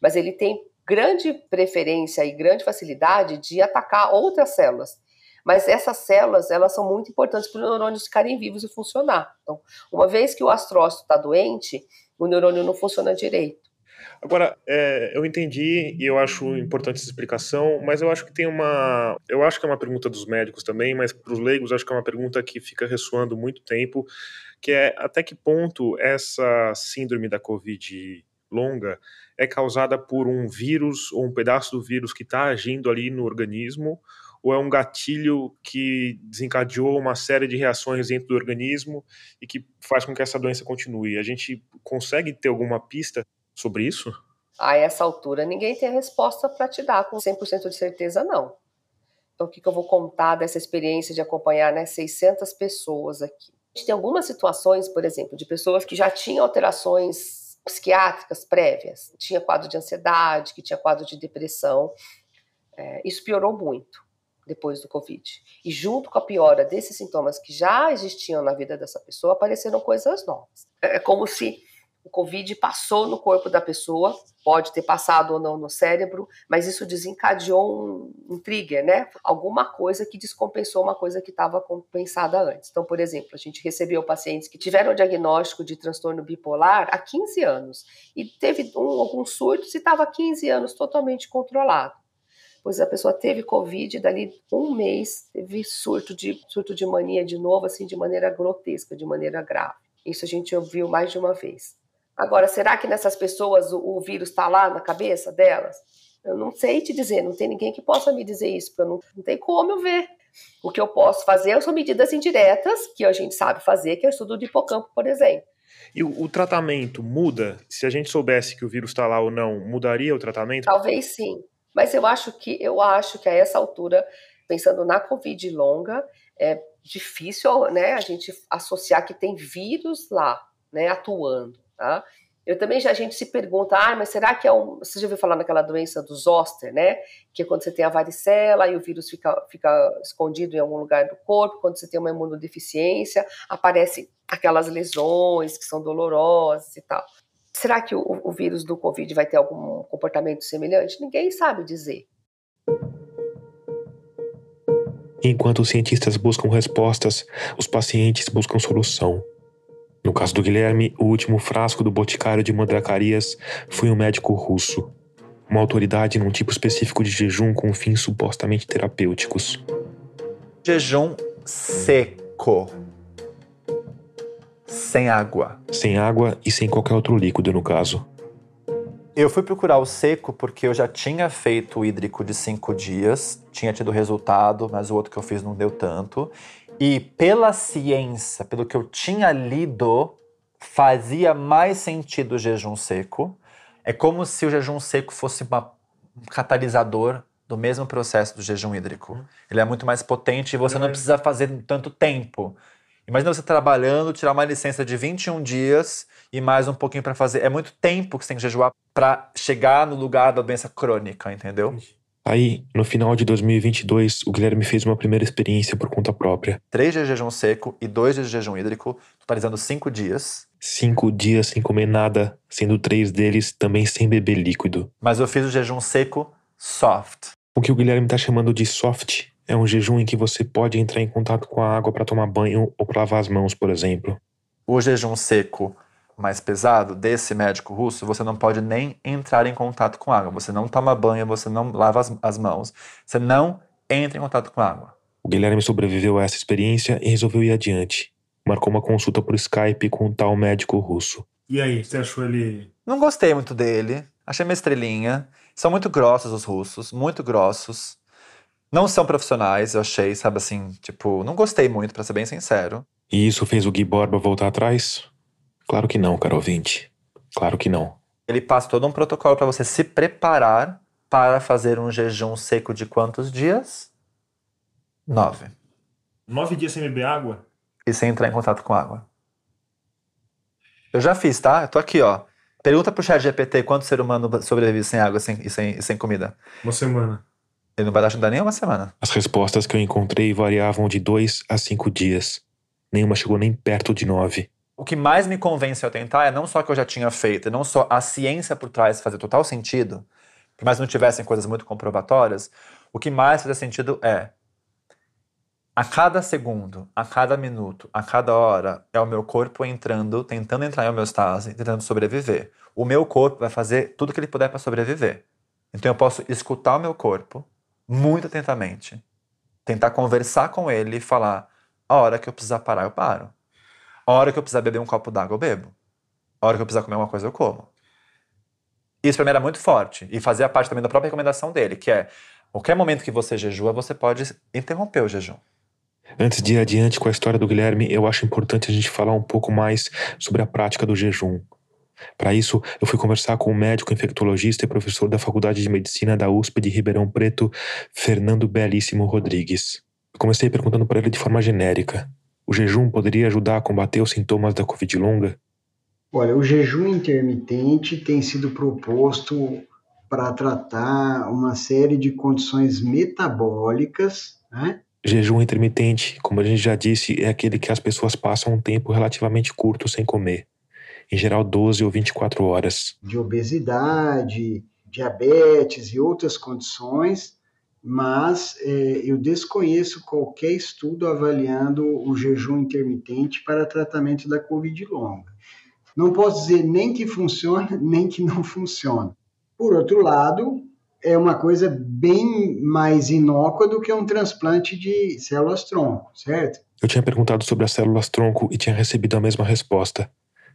mas ele tem grande preferência e grande facilidade de atacar outras células. Mas essas células, elas são muito importantes para os neurônios ficarem vivos e funcionar. Então, uma vez que o astrócito está doente, o neurônio não funciona direito. Agora, é, eu entendi e eu acho importante essa explicação, mas eu acho que tem uma. Eu acho que é uma pergunta dos médicos também, mas para os leigos acho que é uma pergunta que fica ressoando muito tempo, que é até que ponto essa síndrome da Covid longa é causada por um vírus ou um pedaço do vírus que está agindo ali no organismo, ou é um gatilho que desencadeou uma série de reações dentro do organismo e que faz com que essa doença continue? A gente consegue ter alguma pista sobre isso? A essa altura, ninguém tem a resposta para te dar com 100% de certeza, não. Então, o que, que eu vou contar dessa experiência de acompanhar né, 600 pessoas aqui? A gente tem algumas situações, por exemplo, de pessoas que já tinham alterações psiquiátricas prévias, tinha quadro de ansiedade, que tinha quadro de depressão. É, isso piorou muito depois do Covid. E junto com a piora desses sintomas que já existiam na vida dessa pessoa, apareceram coisas novas. É como se o Covid passou no corpo da pessoa, pode ter passado ou não no cérebro, mas isso desencadeou um, um trigger, né? Alguma coisa que descompensou uma coisa que estava compensada antes. Então, por exemplo, a gente recebeu pacientes que tiveram diagnóstico de transtorno bipolar há 15 anos e teve um, alguns surtos e estava 15 anos totalmente controlado. Pois a pessoa teve Covid, dali um mês teve surto de, surto de mania de novo, assim, de maneira grotesca, de maneira grave. Isso a gente ouviu mais de uma vez. Agora, será que nessas pessoas o, o vírus está lá na cabeça delas? Eu não sei te dizer, não tem ninguém que possa me dizer isso, porque não, não tem como eu ver. O que eu posso fazer são medidas indiretas, que a gente sabe fazer, que é o estudo do hipocampo, por exemplo. E o, o tratamento muda? Se a gente soubesse que o vírus está lá ou não, mudaria o tratamento? Talvez sim. Mas eu acho que eu acho que a essa altura, pensando na Covid longa, é difícil né, a gente associar que tem vírus lá, né, atuando. Tá? Eu também já a gente se pergunta, ah, mas será que é um. Você já ouviu falar naquela doença do zoster, né? Que é quando você tem a varicela e o vírus fica, fica escondido em algum lugar do corpo, quando você tem uma imunodeficiência, aparecem aquelas lesões que são dolorosas e tal. Será que o, o vírus do Covid vai ter algum comportamento semelhante? Ninguém sabe dizer. Enquanto os cientistas buscam respostas, os pacientes buscam solução. No caso do Guilherme, o último frasco do boticário de Mandracarias foi um médico russo, uma autoridade num tipo específico de jejum com fins supostamente terapêuticos. Jejum seco. Sem água. Sem água e sem qualquer outro líquido, no caso. Eu fui procurar o seco porque eu já tinha feito o hídrico de cinco dias, tinha tido resultado, mas o outro que eu fiz não deu tanto. E pela ciência, pelo que eu tinha lido, fazia mais sentido o jejum seco. É como se o jejum seco fosse uma, um catalisador do mesmo processo do jejum hídrico. Uhum. Ele é muito mais potente e você não é. precisa fazer tanto tempo. Imagina você trabalhando, tirar uma licença de 21 dias e mais um pouquinho para fazer. É muito tempo que você tem que jejuar para chegar no lugar da doença crônica, entendeu? Aí, no final de 2022, o Guilherme fez uma primeira experiência por conta própria. Três dias de jejum seco e dois dias de jejum hídrico, totalizando cinco dias. Cinco dias sem comer nada, sendo três deles também sem beber líquido. Mas eu fiz o jejum seco soft. O que o Guilherme está chamando de soft é um jejum em que você pode entrar em contato com a água para tomar banho ou para lavar as mãos, por exemplo. O jejum seco mais pesado desse médico russo, você não pode nem entrar em contato com água. Você não toma banho, você não lava as, as mãos, você não entra em contato com água. O Guilherme sobreviveu a essa experiência e resolveu ir adiante. Marcou uma consulta por Skype com um tal médico russo. E aí, você achou ele. Não gostei muito dele. Achei uma estrelinha. São muito grossos os russos, muito grossos. Não são profissionais, eu achei, sabe assim, tipo, não gostei muito, para ser bem sincero. E isso fez o Gui Borba voltar atrás? Claro que não, caro ouvinte. Claro que não. Ele passa todo um protocolo para você se preparar para fazer um jejum seco de quantos dias? Nove. Nove dias sem beber água? E sem entrar em contato com água. Eu já fiz, tá? Eu tô aqui, ó. Pergunta pro chat GPT quanto ser humano sobrevive sem água sem, e, sem, e sem comida. Uma semana. Ele não vai ajudar nem uma semana. As respostas que eu encontrei variavam de dois a cinco dias. Nenhuma chegou nem perto de nove. O que mais me convence a tentar é não só que eu já tinha feito, não só a ciência por trás fazer total sentido, por mais não tivessem coisas muito comprobatórias, o que mais faz sentido é a cada segundo, a cada minuto, a cada hora, é o meu corpo entrando, tentando entrar em homeostase, tentando sobreviver. O meu corpo vai fazer tudo que ele puder para sobreviver. Então eu posso escutar o meu corpo muito atentamente, tentar conversar com ele e falar: a hora que eu precisar parar, eu paro. A hora que eu precisar beber um copo d'água, eu bebo. A hora que eu precisar comer uma coisa, eu como. Isso pra mim era muito forte. E fazia parte também da própria recomendação dele, que é Qualquer momento que você jejua, você pode interromper o jejum. Antes de ir adiante com a história do Guilherme, eu acho importante a gente falar um pouco mais sobre a prática do jejum. Para isso, eu fui conversar com o médico infectologista e professor da Faculdade de Medicina da USP de Ribeirão Preto, Fernando Belíssimo Rodrigues. Eu comecei perguntando para ele de forma genérica: o jejum poderia ajudar a combater os sintomas da Covid longa? Olha, o jejum intermitente tem sido proposto para tratar uma série de condições metabólicas, né? Jejum intermitente, como a gente já disse, é aquele que as pessoas passam um tempo relativamente curto sem comer em geral 12 ou 24 horas. De obesidade, diabetes e outras condições, mas é, eu desconheço qualquer estudo avaliando o jejum intermitente para tratamento da Covid longa. Não posso dizer nem que funciona, (laughs) nem que não funciona. Por outro lado, é uma coisa bem mais inócua do que um transplante de células-tronco, certo? Eu tinha perguntado sobre as células-tronco e tinha recebido a mesma resposta.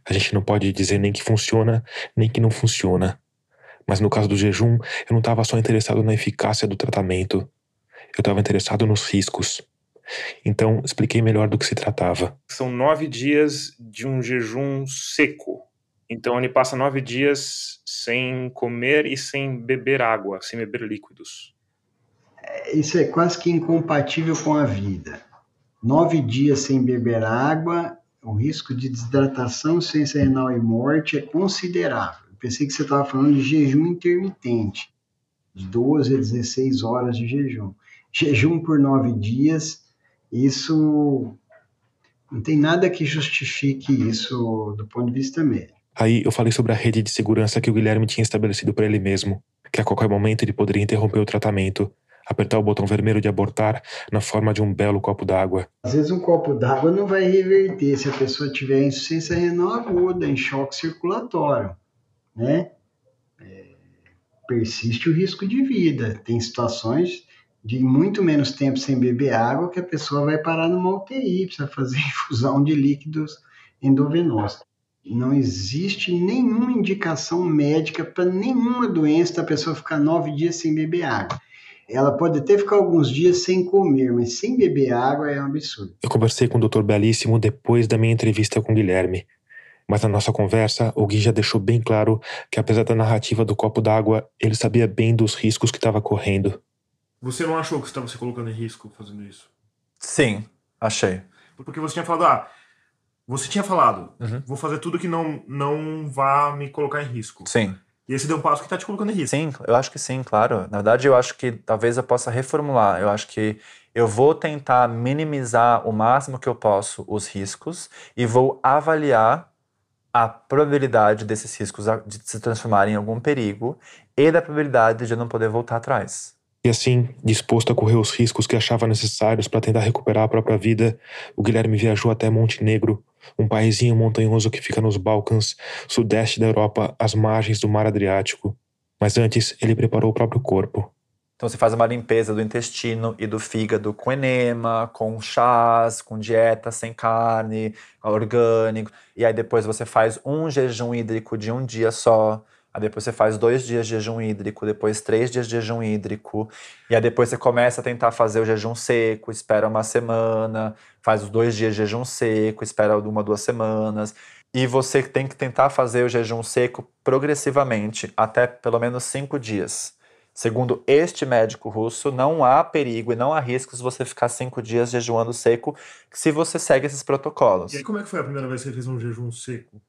A gente não pode dizer nem que funciona, nem que não funciona. Mas no caso do jejum, eu não estava só interessado na eficácia do tratamento, eu estava interessado nos riscos. Então, expliquei melhor do que se tratava. São nove dias de um jejum seco. Então, ele passa nove dias sem comer e sem beber água, sem beber líquidos. É, isso é quase que incompatível com a vida. Nove dias sem beber água o risco de desidratação, ciência renal e morte é considerável. Pensei que você estava falando de jejum intermitente, de 12 a 16 horas de jejum. Jejum por nove dias, isso não tem nada que justifique isso do ponto de vista médico. Aí eu falei sobre a rede de segurança que o Guilherme tinha estabelecido para ele mesmo, que a qualquer momento ele poderia interromper o tratamento apertar o botão vermelho de abortar na forma de um belo copo d'água. Às vezes um copo d'água não vai reverter se a pessoa tiver insuficiência renal aguda, em choque circulatório, né? É, persiste o risco de vida. Tem situações de muito menos tempo sem beber água que a pessoa vai parar numa UTI, precisa fazer (laughs) infusão de líquidos endovenosos. Não existe nenhuma indicação médica para nenhuma doença da pessoa ficar nove dias sem beber água. Ela pode até ficar alguns dias sem comer, mas sem beber água é um absurdo. Eu conversei com o Dr. Belíssimo depois da minha entrevista com o Guilherme. Mas na nossa conversa, o Gui já deixou bem claro que, apesar da narrativa do copo d'água, ele sabia bem dos riscos que estava correndo. Você não achou que estava se colocando em risco fazendo isso? Sim, achei. Porque você tinha falado, ah, você tinha falado, uhum. vou fazer tudo que não, não vá me colocar em risco. Sim. E esse deu um passo que está te colocando em risco. Sim, eu acho que sim, claro. Na verdade, eu acho que talvez eu possa reformular. Eu acho que eu vou tentar minimizar o máximo que eu posso os riscos e vou avaliar a probabilidade desses riscos de se transformarem em algum perigo e da probabilidade de não poder voltar atrás. E assim, disposto a correr os riscos que achava necessários para tentar recuperar a própria vida, o Guilherme viajou até Montenegro um paísinho montanhoso que fica nos Balcãs, sudeste da Europa, às margens do Mar Adriático. Mas antes, ele preparou o próprio corpo. Então você faz uma limpeza do intestino e do fígado com enema, com chás, com dieta sem carne, orgânico. E aí depois você faz um jejum hídrico de um dia só. Aí depois você faz dois dias de jejum hídrico, depois três dias de jejum hídrico. E aí depois você começa a tentar fazer o jejum seco, espera uma semana, faz os dois dias de jejum seco, espera uma, duas semanas. E você tem que tentar fazer o jejum seco progressivamente, até pelo menos cinco dias. Segundo este médico russo, não há perigo e não há riscos você ficar cinco dias jejuando seco se você segue esses protocolos. E aí, como é que foi a primeira vez que você fez um jejum seco?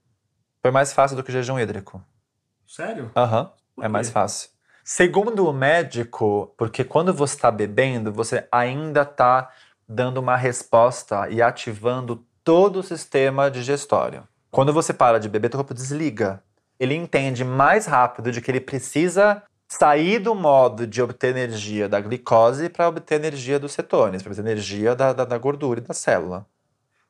Foi mais fácil do que jejum hídrico. Sério? Aham, uhum, é mais fácil. Segundo o médico, porque quando você está bebendo, você ainda está dando uma resposta e ativando todo o sistema digestório. Quando você para de beber, teu corpo desliga. Ele entende mais rápido de que ele precisa sair do modo de obter energia da glicose para obter energia dos cetônios, para obter energia da, da, da, gordura e da célula.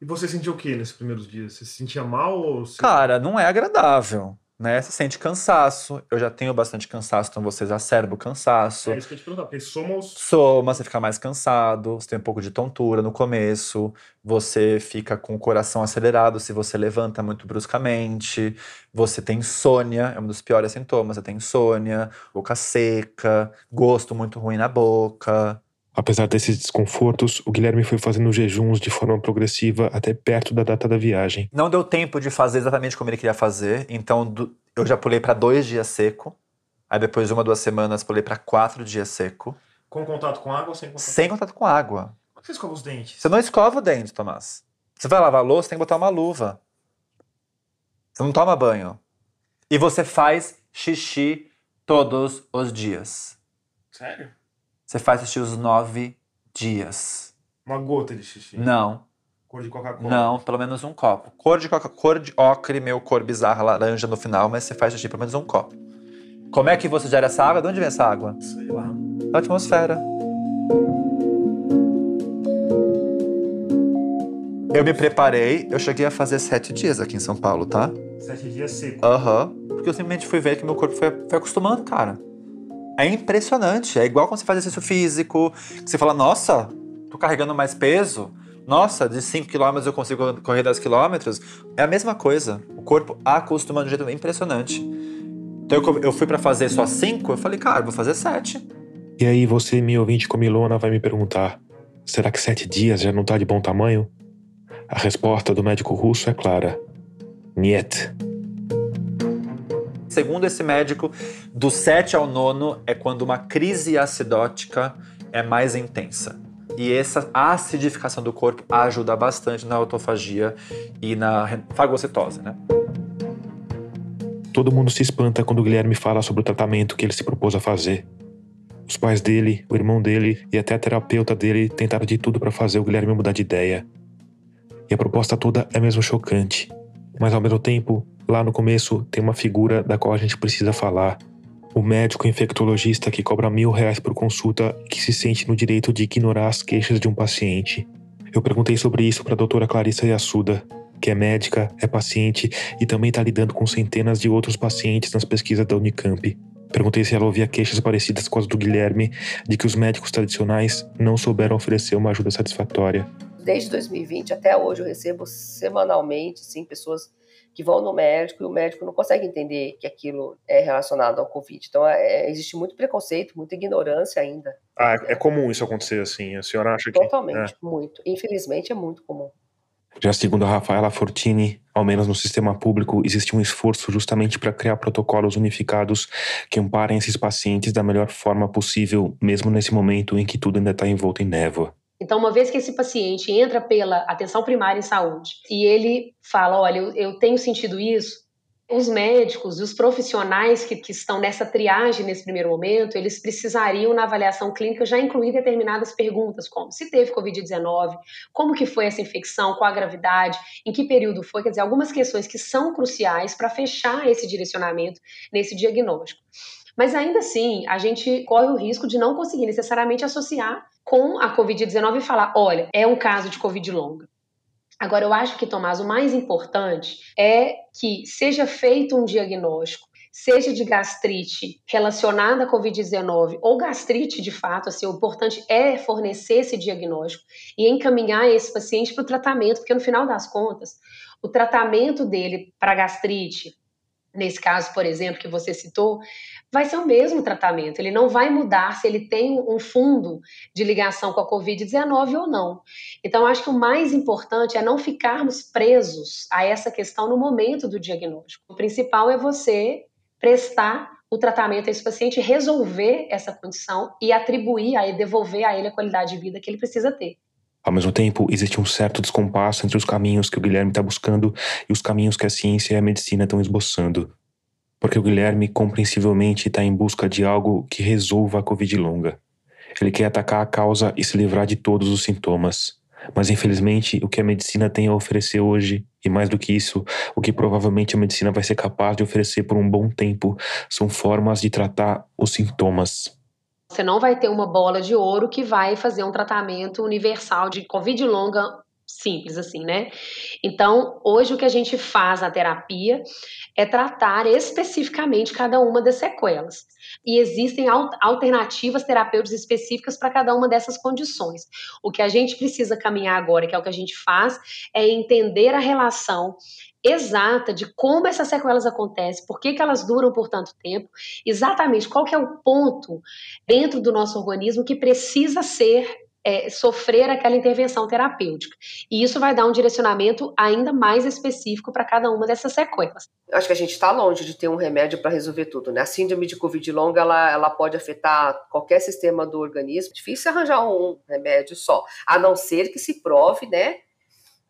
E você sentiu o que nesses primeiros dias? Você se sentia mal? Ou Cara, não é agradável. Né? Você sente cansaço. Eu já tenho bastante cansaço, então você exacerba o cansaço. É isso que eu te perguntar, porque somos. Soma, você fica mais cansado, você tem um pouco de tontura no começo, você fica com o coração acelerado se você levanta muito bruscamente, você tem insônia, é um dos piores sintomas, você tem insônia, boca seca, gosto muito ruim na boca. Apesar desses desconfortos, o Guilherme foi fazendo jejuns de forma progressiva até perto da data da viagem. Não deu tempo de fazer exatamente como ele queria fazer, então do- eu já pulei para dois dias seco. Aí depois de uma, duas semanas, pulei para quatro dias seco, Com contato com água ou sem contato? sem contato com água. Como que você escova os dentes? Você não escova o dente, Tomás. Você vai lavar a louça, tem que botar uma luva. Você não toma banho. E você faz xixi todos os dias. Sério? Você faz xixi os nove dias. Uma gota de xixi. Não, Cor de Coca-Cola. não, pelo menos um copo. Cor de, coca, cor de ocre, meio cor bizarra, laranja no final, mas você faz xixi pelo menos um copo. Como é que você gera essa água? De onde vem essa água? Sei lá. Da atmosfera. Eu me preparei, eu cheguei a fazer sete dias aqui em São Paulo, tá? Sete dias seco. Aham. Porque eu simplesmente fui ver que meu corpo foi, foi acostumando, cara. É impressionante. É igual quando você faz exercício físico, que você fala, nossa, tô carregando mais peso. Nossa, de 5 km eu consigo correr 10 km. É a mesma coisa. O corpo acostuma de um jeito impressionante. Então eu, fui pra fazer só 5, eu falei, cara, vou fazer 7. E aí você, meu ouvinte comilona, vai me perguntar: será que sete dias já não tá de bom tamanho? A resposta do médico russo é clara: Niet. Segundo esse médico, do 7 ao nono é quando uma crise acidótica é mais intensa. E essa acidificação do corpo ajuda bastante na autofagia e na fagocitose, né? Todo mundo se espanta quando o Guilherme fala sobre o tratamento que ele se propôs a fazer. Os pais dele, o irmão dele e até a terapeuta dele tentaram de tudo para fazer o Guilherme mudar de ideia. E a proposta toda é mesmo chocante. Mas ao mesmo tempo, lá no começo tem uma figura da qual a gente precisa falar. O médico infectologista que cobra mil reais por consulta e que se sente no direito de ignorar as queixas de um paciente. Eu perguntei sobre isso para a doutora Clarissa Yassuda, que é médica, é paciente e também está lidando com centenas de outros pacientes nas pesquisas da Unicamp. Perguntei se ela ouvia queixas parecidas com as do Guilherme de que os médicos tradicionais não souberam oferecer uma ajuda satisfatória. Desde 2020 até hoje eu recebo semanalmente, sim, pessoas que vão no médico e o médico não consegue entender que aquilo é relacionado ao Covid. Então é, existe muito preconceito, muita ignorância ainda. Ah, é, é comum isso acontecer assim. A senhora acha que. Totalmente, muito. Infelizmente é muito comum. Já segundo a Rafaela Fortini, ao menos no sistema público, existe um esforço justamente para criar protocolos unificados que amparem esses pacientes da melhor forma possível, mesmo nesse momento em que tudo ainda está envolto em névoa. Então, uma vez que esse paciente entra pela atenção primária em saúde e ele fala: Olha, eu, eu tenho sentido isso, os médicos e os profissionais que, que estão nessa triagem nesse primeiro momento, eles precisariam, na avaliação clínica, já incluir determinadas perguntas, como se teve Covid-19, como que foi essa infecção, qual a gravidade, em que período foi, quer dizer, algumas questões que são cruciais para fechar esse direcionamento nesse diagnóstico. Mas ainda assim, a gente corre o risco de não conseguir necessariamente associar com a Covid-19 e falar: olha, é um caso de Covid longa. Agora, eu acho que, Tomás, o mais importante é que seja feito um diagnóstico, seja de gastrite relacionada à Covid-19 ou gastrite de fato, assim, o importante é fornecer esse diagnóstico e encaminhar esse paciente para o tratamento, porque no final das contas, o tratamento dele para gastrite, nesse caso, por exemplo, que você citou, vai ser o mesmo tratamento. Ele não vai mudar se ele tem um fundo de ligação com a Covid-19 ou não. Então, acho que o mais importante é não ficarmos presos a essa questão no momento do diagnóstico. O principal é você prestar o tratamento a esse paciente, resolver essa condição e atribuir a ele, devolver a ele a qualidade de vida que ele precisa ter. Ao mesmo tempo, existe um certo descompasso entre os caminhos que o Guilherme está buscando e os caminhos que a ciência e a medicina estão esboçando. Porque o Guilherme, compreensivelmente, está em busca de algo que resolva a Covid longa. Ele quer atacar a causa e se livrar de todos os sintomas. Mas, infelizmente, o que a medicina tem a oferecer hoje, e mais do que isso, o que provavelmente a medicina vai ser capaz de oferecer por um bom tempo, são formas de tratar os sintomas. Você não vai ter uma bola de ouro que vai fazer um tratamento universal de Covid longa simples assim, né? Então, hoje o que a gente faz na terapia é tratar especificamente cada uma das sequelas. E existem alternativas terapêuticas específicas para cada uma dessas condições. O que a gente precisa caminhar agora, que é o que a gente faz, é entender a relação exata de como essas sequelas acontecem, por que, que elas duram por tanto tempo, exatamente qual que é o ponto dentro do nosso organismo que precisa ser é, sofrer aquela intervenção terapêutica. E isso vai dar um direcionamento ainda mais específico para cada uma dessas sequelas. Acho que a gente está longe de ter um remédio para resolver tudo, né? A síndrome de Covid longa, ela, ela pode afetar qualquer sistema do organismo. Difícil arranjar um remédio só, a não ser que se prove, né,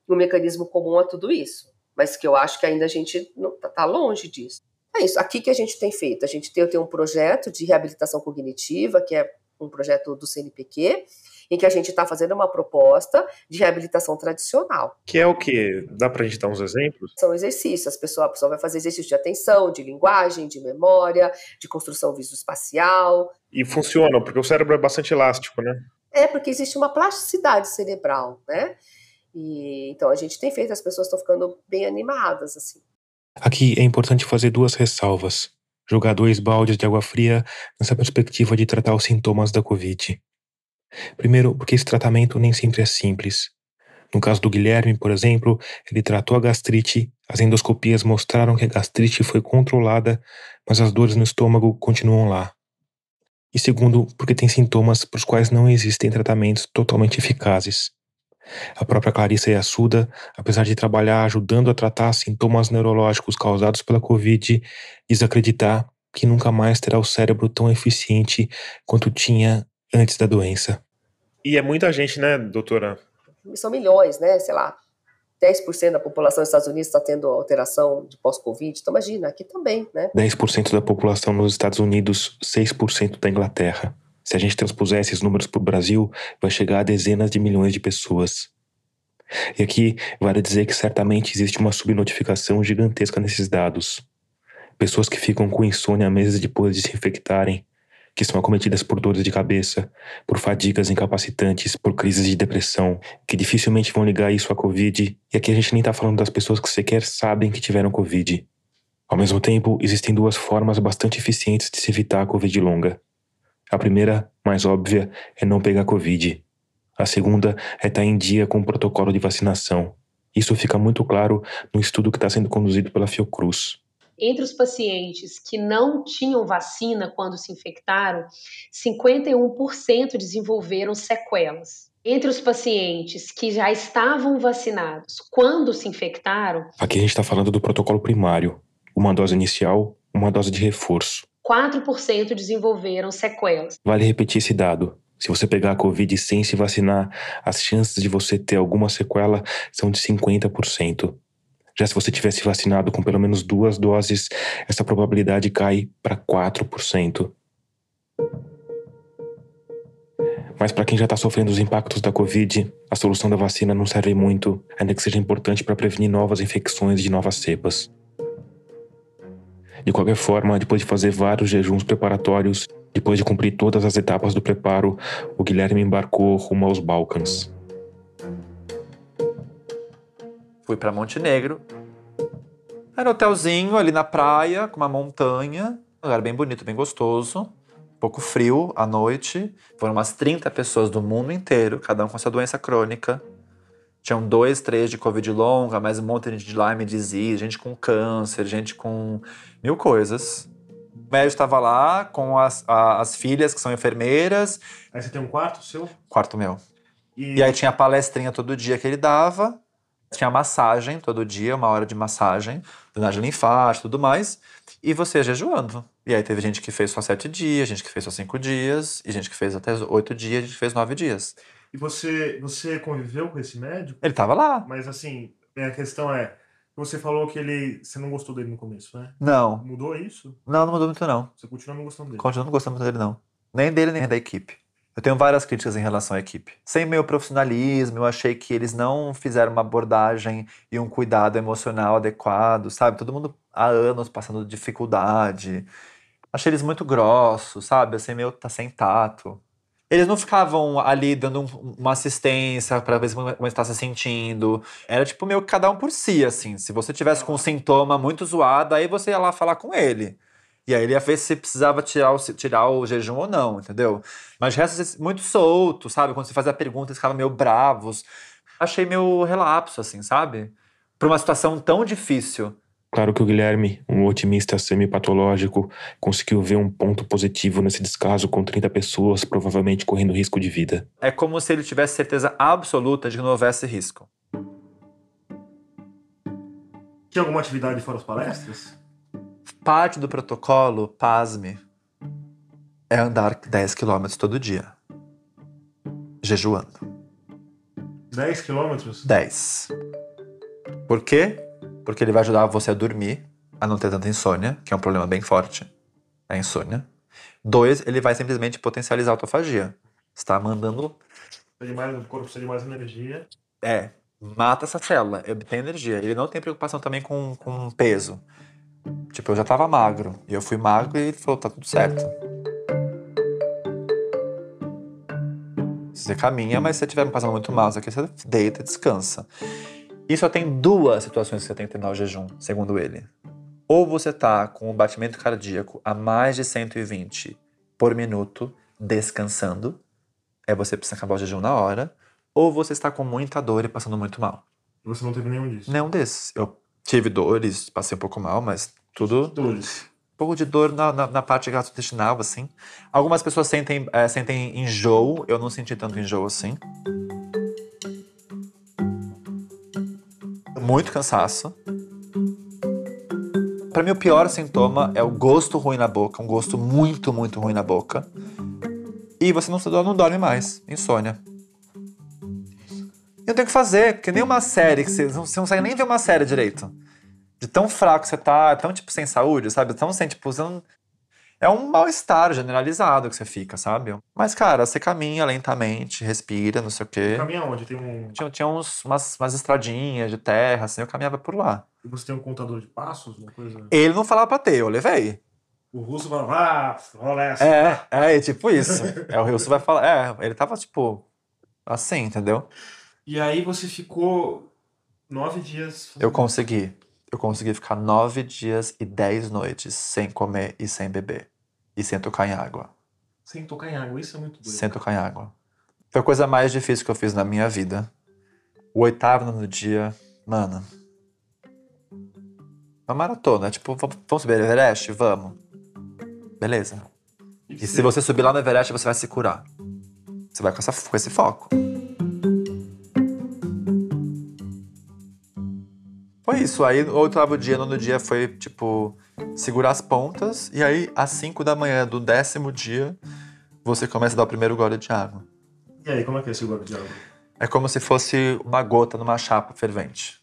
um mecanismo comum a tudo isso. Mas que eu acho que ainda a gente está tá longe disso. É isso. Aqui que a gente tem feito, a gente tem, tem um projeto de reabilitação cognitiva, que é um projeto do CNPq, em que a gente está fazendo uma proposta de reabilitação tradicional. Que é o quê? Dá para a gente dar uns exemplos? São exercícios. As pessoas, a pessoa vai fazer exercícios de atenção, de linguagem, de memória, de construção visoespacial. E funcionam, porque o cérebro é bastante elástico, né? É, porque existe uma plasticidade cerebral, né? E, então a gente tem feito, as pessoas estão ficando bem animadas, assim. Aqui é importante fazer duas ressalvas. Jogar dois baldes de água fria nessa perspectiva de tratar os sintomas da Covid. Primeiro, porque esse tratamento nem sempre é simples. No caso do Guilherme, por exemplo, ele tratou a gastrite, as endoscopias mostraram que a gastrite foi controlada, mas as dores no estômago continuam lá. E segundo, porque tem sintomas para os quais não existem tratamentos totalmente eficazes. A própria Clarissa Yassuda, apesar de trabalhar ajudando a tratar sintomas neurológicos causados pela Covid, diz acreditar que nunca mais terá o cérebro tão eficiente quanto tinha antes da doença. E é muita gente, né, doutora? São milhões, né? Sei lá, 10% da população dos Estados Unidos está tendo alteração de pós-Covid. Então, imagina, aqui também, né? 10% da população nos Estados Unidos, 6% da Inglaterra. Se a gente transpuser esses números para o Brasil, vai chegar a dezenas de milhões de pessoas. E aqui vale dizer que certamente existe uma subnotificação gigantesca nesses dados. Pessoas que ficam com insônia meses depois de se infectarem, que são acometidas por dores de cabeça, por fadigas incapacitantes, por crises de depressão, que dificilmente vão ligar isso à Covid, e aqui a gente nem está falando das pessoas que sequer sabem que tiveram Covid. Ao mesmo tempo, existem duas formas bastante eficientes de se evitar a Covid longa. A primeira, mais óbvia, é não pegar Covid. A segunda é estar tá em dia com o protocolo de vacinação. Isso fica muito claro no estudo que está sendo conduzido pela Fiocruz. Entre os pacientes que não tinham vacina quando se infectaram, 51% desenvolveram sequelas. Entre os pacientes que já estavam vacinados quando se infectaram. Aqui a gente está falando do protocolo primário: uma dose inicial, uma dose de reforço. 4% desenvolveram sequelas. Vale repetir esse dado. Se você pegar a Covid sem se vacinar, as chances de você ter alguma sequela são de 50%. Já se você tivesse vacinado com pelo menos duas doses, essa probabilidade cai para 4%. Mas para quem já está sofrendo os impactos da Covid, a solução da vacina não serve muito, ainda que seja importante para prevenir novas infecções de novas cepas. De qualquer forma, depois de fazer vários jejuns preparatórios, depois de cumprir todas as etapas do preparo, o Guilherme embarcou rumo aos Balcãs. Fui para Montenegro. Era um hotelzinho ali na praia, com uma montanha. Um lugar bem bonito, bem gostoso. Um pouco frio à noite. Foram umas 30 pessoas do mundo inteiro, cada um com essa doença crônica. Tinham dois, três de Covid longa, mais um monte de Lyme disease, gente com câncer, gente com mil coisas. O médico estava lá com as, a, as filhas, que são enfermeiras. Aí você tem um quarto seu? Quarto meu. E... e aí tinha palestrinha todo dia que ele dava. Tinha massagem todo dia, uma hora de massagem, drenagem linfática e tudo mais. E você jejuando. E aí teve gente que fez só sete dias, gente que fez só cinco dias, e gente que fez até oito dias, gente que fez nove dias. E você, você conviveu com esse médico? Ele tava lá. Mas assim, a questão é, você falou que ele. Você não gostou dele no começo, né? Não. Mudou isso? Não, não mudou muito, não. Você continua não gostando dele? Continuo não gostando muito dele, não. Nem dele, nem da equipe. Eu tenho várias críticas em relação à equipe. Sem meu profissionalismo, eu achei que eles não fizeram uma abordagem e um cuidado emocional adequado, sabe? Todo mundo há anos passando dificuldade. Achei eles muito grossos, sabe? Assim, meio tá sem tato. Eles não ficavam ali dando um- uma assistência pra ver como está se sentindo. Era tipo meio cada um por si, assim. Se você tivesse com um sintoma muito zoado, aí você ia lá falar com ele. E aí ele ia ver se precisava tirar o, tirar o jejum ou não, entendeu? Mas resto, eles muito solto, sabe? Quando você fazia perguntas, eles ficavam meio bravos. Achei meio relapso, assim, sabe? Pra uma situação tão difícil. Claro que o Guilherme, um otimista semi-patológico, conseguiu ver um ponto positivo nesse descaso com 30 pessoas, provavelmente correndo risco de vida. É como se ele tivesse certeza absoluta de que não houvesse risco. Tinha alguma atividade fora as palestras? Parte do protocolo, pasme, é andar 10 quilômetros todo dia. Jejuando. 10 quilômetros? 10. Por quê? Porque ele vai ajudar você a dormir, a não ter tanta insônia, que é um problema bem forte. A insônia. Dois, ele vai simplesmente potencializar a autofagia. Você tá mandando. Mais, o corpo precisa de mais energia. É, mata essa célula, obtém energia. Ele não tem preocupação também com, com peso. Tipo, eu já tava magro. E eu fui magro e ele falou: tá tudo certo. Você caminha, mas se você estiver passando muito mal, aqui você deita e descansa. E só tem duas situações que você tem que terminar o jejum, segundo ele. Ou você tá com o batimento cardíaco a mais de 120 por minuto, descansando, aí você precisa acabar o jejum na hora, ou você está com muita dor e passando muito mal. Você não teve nenhum disso? Nenhum desses. Eu tive dores, passei um pouco mal, mas tudo Dores. um pouco de dor na, na, na parte gastrointestinal, assim. Algumas pessoas sentem, é, sentem enjoo, eu não senti tanto enjoo assim. Muito cansaço. Pra mim, o pior sintoma é o gosto ruim na boca, um gosto muito, muito ruim na boca. E você não, não dorme mais, insônia. E não tem o que fazer, porque nem uma série, que você, você não consegue nem ver uma série direito de tão fraco você tá, tão tipo sem saúde, sabe? Tão sem, tipo, você não... É um mal-estar generalizado que você fica, sabe? Mas, cara, você caminha lentamente, respira, não sei o quê. Caminha onde? Tem um. Tinha, tinha uns, umas, umas estradinhas de terra, assim, eu caminhava por lá. E você tem um contador de passos? Uma coisa. Ele não falava pra ter, eu levei. O russo fala, ah, rola essa. É, é, tipo isso. É, o Wilson vai falar. É, ele tava, tipo, assim, entendeu? E aí você ficou nove dias. Eu consegui. Eu consegui ficar nove dias e dez noites sem comer e sem beber. E sem tocar em água. Sem tocar em água, isso é muito doido. Sem tocar em água. Foi a coisa mais difícil que eu fiz na minha vida. O oitavo no dia, mano. Uma maratona, tipo, vamos subir Everest? Vamos. Beleza. E se você subir lá no Everest, você vai se curar. Você vai com, essa, com esse foco. Foi isso. Aí, o oitavo dia, nono dia, foi, tipo, segurar as pontas. E aí, às cinco da manhã do décimo dia, você começa a dar o primeiro gole de água. E aí, como é que é esse gole de água? É como se fosse uma gota numa chapa fervente.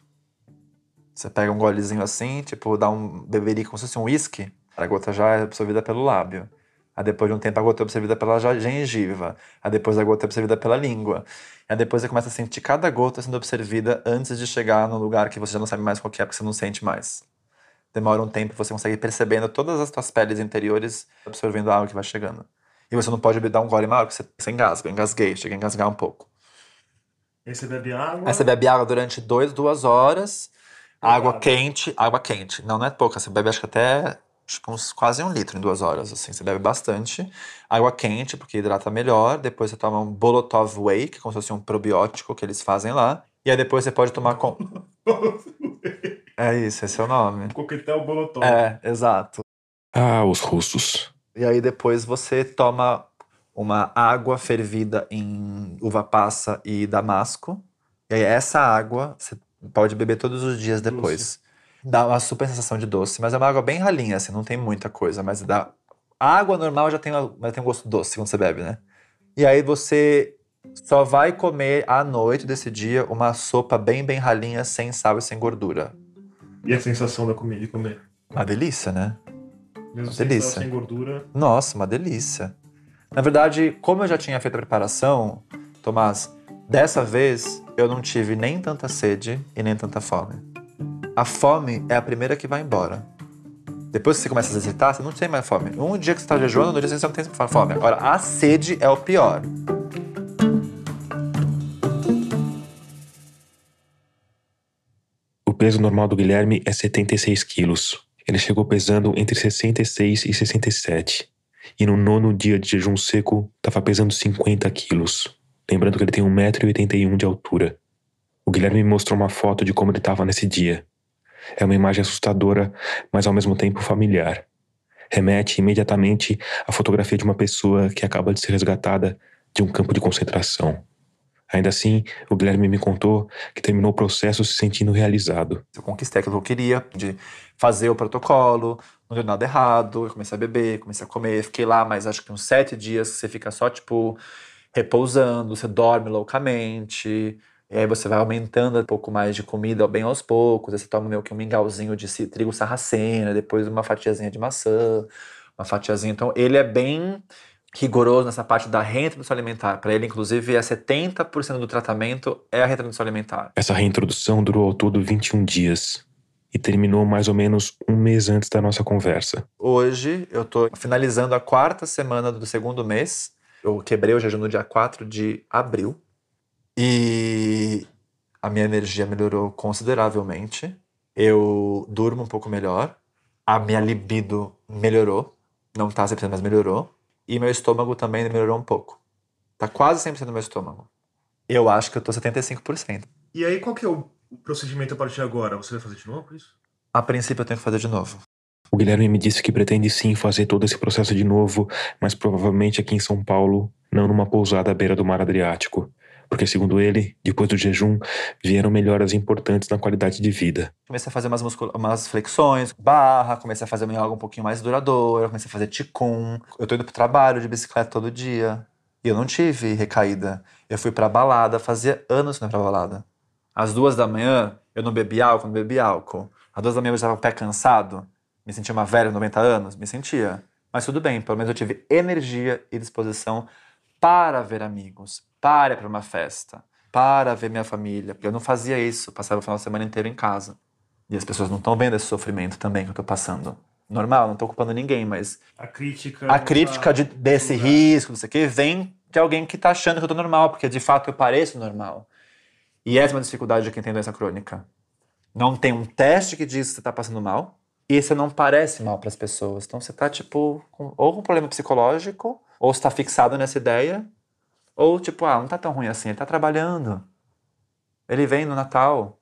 Você pega um golezinho assim, tipo, dá um beberico como se fosse um uísque. A gota já é absorvida pelo lábio. Aí depois de um tempo a gota é absorvida pela gengiva. Aí depois a gota é absorvida pela língua. Aí depois você começa a sentir cada gota sendo absorvida antes de chegar no lugar que você já não sabe mais qual é, porque você não sente mais. Demora um tempo, você consegue ir percebendo todas as suas peles interiores absorvendo a água que vai chegando. E você não pode dar um gole maior, porque você, engasga. Engasguei, cheguei a engasgar um pouco. Aí você bebe água. Aí você bebe água durante dois, duas horas. Água Água. quente, água quente. Não, não é pouca. Você bebe acho que até acho que uns, quase um litro em duas horas. Assim, você bebe bastante. Água quente, porque hidrata melhor. Depois você toma um Bolotov Whey, que é como se fosse um probiótico que eles fazem lá. E aí depois você pode tomar com. (laughs) É isso, esse é o nome. Coquetel bolotov. É, exato. Ah, os russos. E aí depois você toma uma água fervida em uva passa e damasco. E aí essa água você pode beber todos os dias depois. Dá uma super sensação de doce, mas é uma água bem ralinha, assim, não tem muita coisa, mas dá. A água normal já tem, uma- já tem um gosto doce quando você bebe, né? E aí você só vai comer à noite desse dia uma sopa bem, bem ralinha, sem sal e sem gordura. E a sensação da comida de comer? Uma delícia, né? Mesmo sem delícia. sal, sem gordura. Nossa, uma delícia. Na verdade, como eu já tinha feito a preparação, Tomás, dessa vez eu não tive nem tanta sede e nem tanta fome. A fome é a primeira que vai embora. Depois que você começa a exercitar, você não tem mais fome. Um dia que você está jejuando, no dia seguinte você não tem fome. Agora, a sede é o pior. O peso normal do Guilherme é 76 quilos. Ele chegou pesando entre 66 e 67. E no nono dia de jejum seco, estava pesando 50 quilos. Lembrando que ele tem 1,81m de altura. O Guilherme me mostrou uma foto de como ele estava nesse dia. É uma imagem assustadora, mas ao mesmo tempo familiar. Remete imediatamente à fotografia de uma pessoa que acaba de ser resgatada de um campo de concentração. Ainda assim, o Guilherme me contou que terminou o processo se sentindo realizado. Eu conquistei aquilo que eu queria, de fazer o protocolo, não deu nada errado, eu comecei a beber, comecei a comer, fiquei lá, mas acho que uns sete dias você fica só, tipo, repousando, você dorme loucamente, e aí você vai aumentando um pouco mais de comida bem aos poucos. Aí você toma meio que um mingauzinho de trigo sarracena, depois uma fatiazinha de maçã, uma fatiazinha. Então ele é bem rigoroso nessa parte da reintrodução alimentar. Para ele, inclusive, é 70% do tratamento é a reintrodução alimentar. Essa reintrodução durou ao todo 21 dias e terminou mais ou menos um mês antes da nossa conversa. Hoje eu estou finalizando a quarta semana do segundo mês. Eu quebrei o jejum no dia 4 de abril. E a minha energia melhorou consideravelmente. Eu durmo um pouco melhor. A minha libido melhorou. Não tá 100%, mas melhorou. E meu estômago também melhorou um pouco. Tá quase 100% no meu estômago. Eu acho que eu tô 75%. E aí, qual que é o procedimento a partir de agora? Você vai fazer de novo isso? A princípio, eu tenho que fazer de novo. O Guilherme me disse que pretende sim fazer todo esse processo de novo, mas provavelmente aqui em São Paulo, não numa pousada à beira do mar Adriático porque, segundo ele, depois do jejum, vieram melhoras importantes na qualidade de vida. Comecei a fazer umas, umas flexões, barra, comecei a fazer algo um pouquinho mais duradouro, comecei a fazer ticum. Eu tô indo pro trabalho de bicicleta todo dia. E eu não tive recaída. Eu fui pra balada, fazia anos que não ia pra balada. Às duas da manhã, eu não bebi álcool, não bebi álcool. Às duas da manhã eu estava pé cansado, me sentia uma velha, 90 anos, me sentia. Mas tudo bem, pelo menos eu tive energia e disposição para ver amigos, para para uma festa, para ver minha família. Porque eu não fazia isso, passava o final de semana inteiro em casa. E as pessoas não estão vendo esse sofrimento também que eu estou passando. Normal, não estou culpando ninguém, mas. A crítica. A crítica de, desse risco, não sei o quê, vem de alguém que está achando que eu estou normal, porque de fato eu pareço normal. E essa é uma dificuldade de quem tem doença crônica. Não tem um teste que diz que você está passando mal e você não parece mal para as pessoas. Então você está, tipo, com, ou com um problema psicológico, ou está fixado nessa ideia, ou tipo, ah, não tá tão ruim assim, ele tá trabalhando. Ele vem no Natal.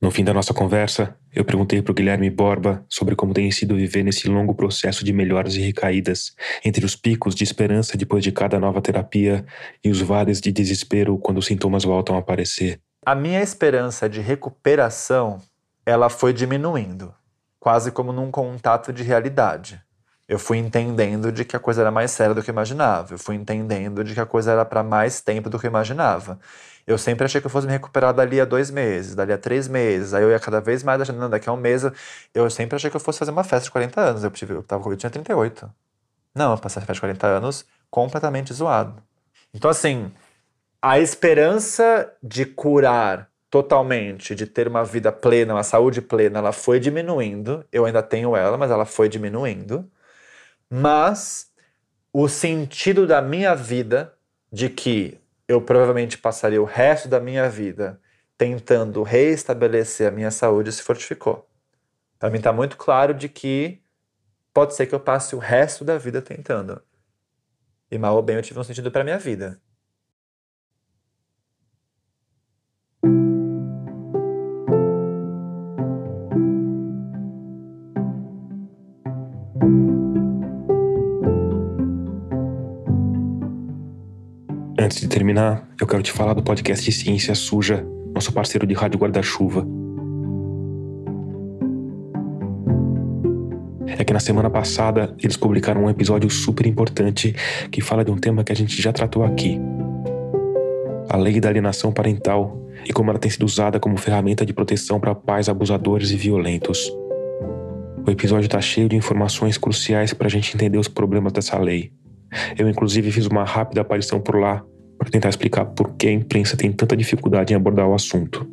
No fim da nossa conversa, eu perguntei para o Guilherme Borba sobre como tem sido viver nesse longo processo de melhoras e recaídas, entre os picos de esperança depois de cada nova terapia e os vales de desespero quando os sintomas voltam a aparecer. A minha esperança de recuperação, ela foi diminuindo, quase como num contato de realidade eu fui entendendo de que a coisa era mais séria do que eu imaginava. Eu fui entendendo de que a coisa era para mais tempo do que eu imaginava. Eu sempre achei que eu fosse me recuperar dali a dois meses, dali a três meses. Aí eu ia cada vez mais achando, daqui a um mês. Eu sempre achei que eu fosse fazer uma festa de 40 anos. Eu, tive, eu, tava, eu tinha 38. Não, eu passei a festa de 40 anos completamente zoado. Então, assim, a esperança de curar totalmente, de ter uma vida plena, uma saúde plena, ela foi diminuindo. Eu ainda tenho ela, mas ela foi diminuindo mas o sentido da minha vida, de que eu provavelmente passaria o resto da minha vida tentando reestabelecer a minha saúde, se fortificou. Para mim está muito claro de que pode ser que eu passe o resto da vida tentando. E mal ou bem eu tive um sentido para minha vida. Antes de terminar, eu quero te falar do podcast Ciência Suja, nosso parceiro de rádio guarda-chuva. É que na semana passada eles publicaram um episódio super importante que fala de um tema que a gente já tratou aqui: a lei da alienação parental e como ela tem sido usada como ferramenta de proteção para pais abusadores e violentos. O episódio está cheio de informações cruciais para a gente entender os problemas dessa lei. Eu, inclusive, fiz uma rápida aparição por lá para tentar explicar por que a imprensa tem tanta dificuldade em abordar o assunto.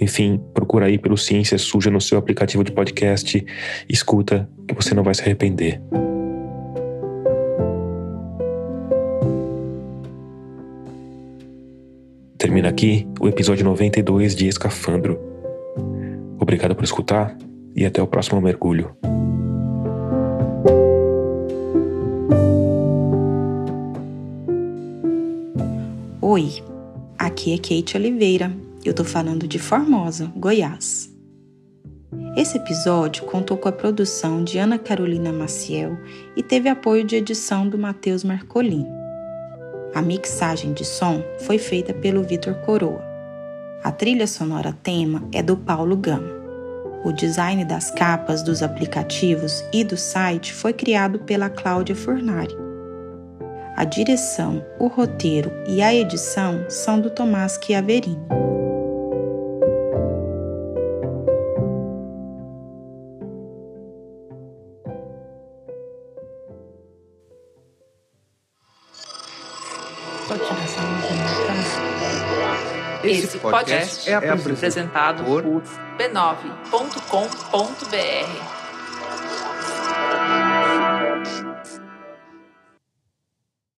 Enfim, procura aí pelo Ciência Suja no seu aplicativo de podcast. Escuta, que você não vai se arrepender. Termina aqui o episódio 92 de Escafandro. Obrigado por escutar e até o próximo mergulho. Oi, aqui é Kate Oliveira. Eu tô falando de Formosa, Goiás. Esse episódio contou com a produção de Ana Carolina Maciel e teve apoio de edição do Matheus Marcolini. A mixagem de som foi feita pelo Vitor Coroa. A trilha sonora tema é do Paulo Gama. O design das capas dos aplicativos e do site foi criado pela Cláudia Furnari. A direção, o roteiro e a edição são do Tomás Chiaverini. Esse podcast é apresentado por b9.com.br.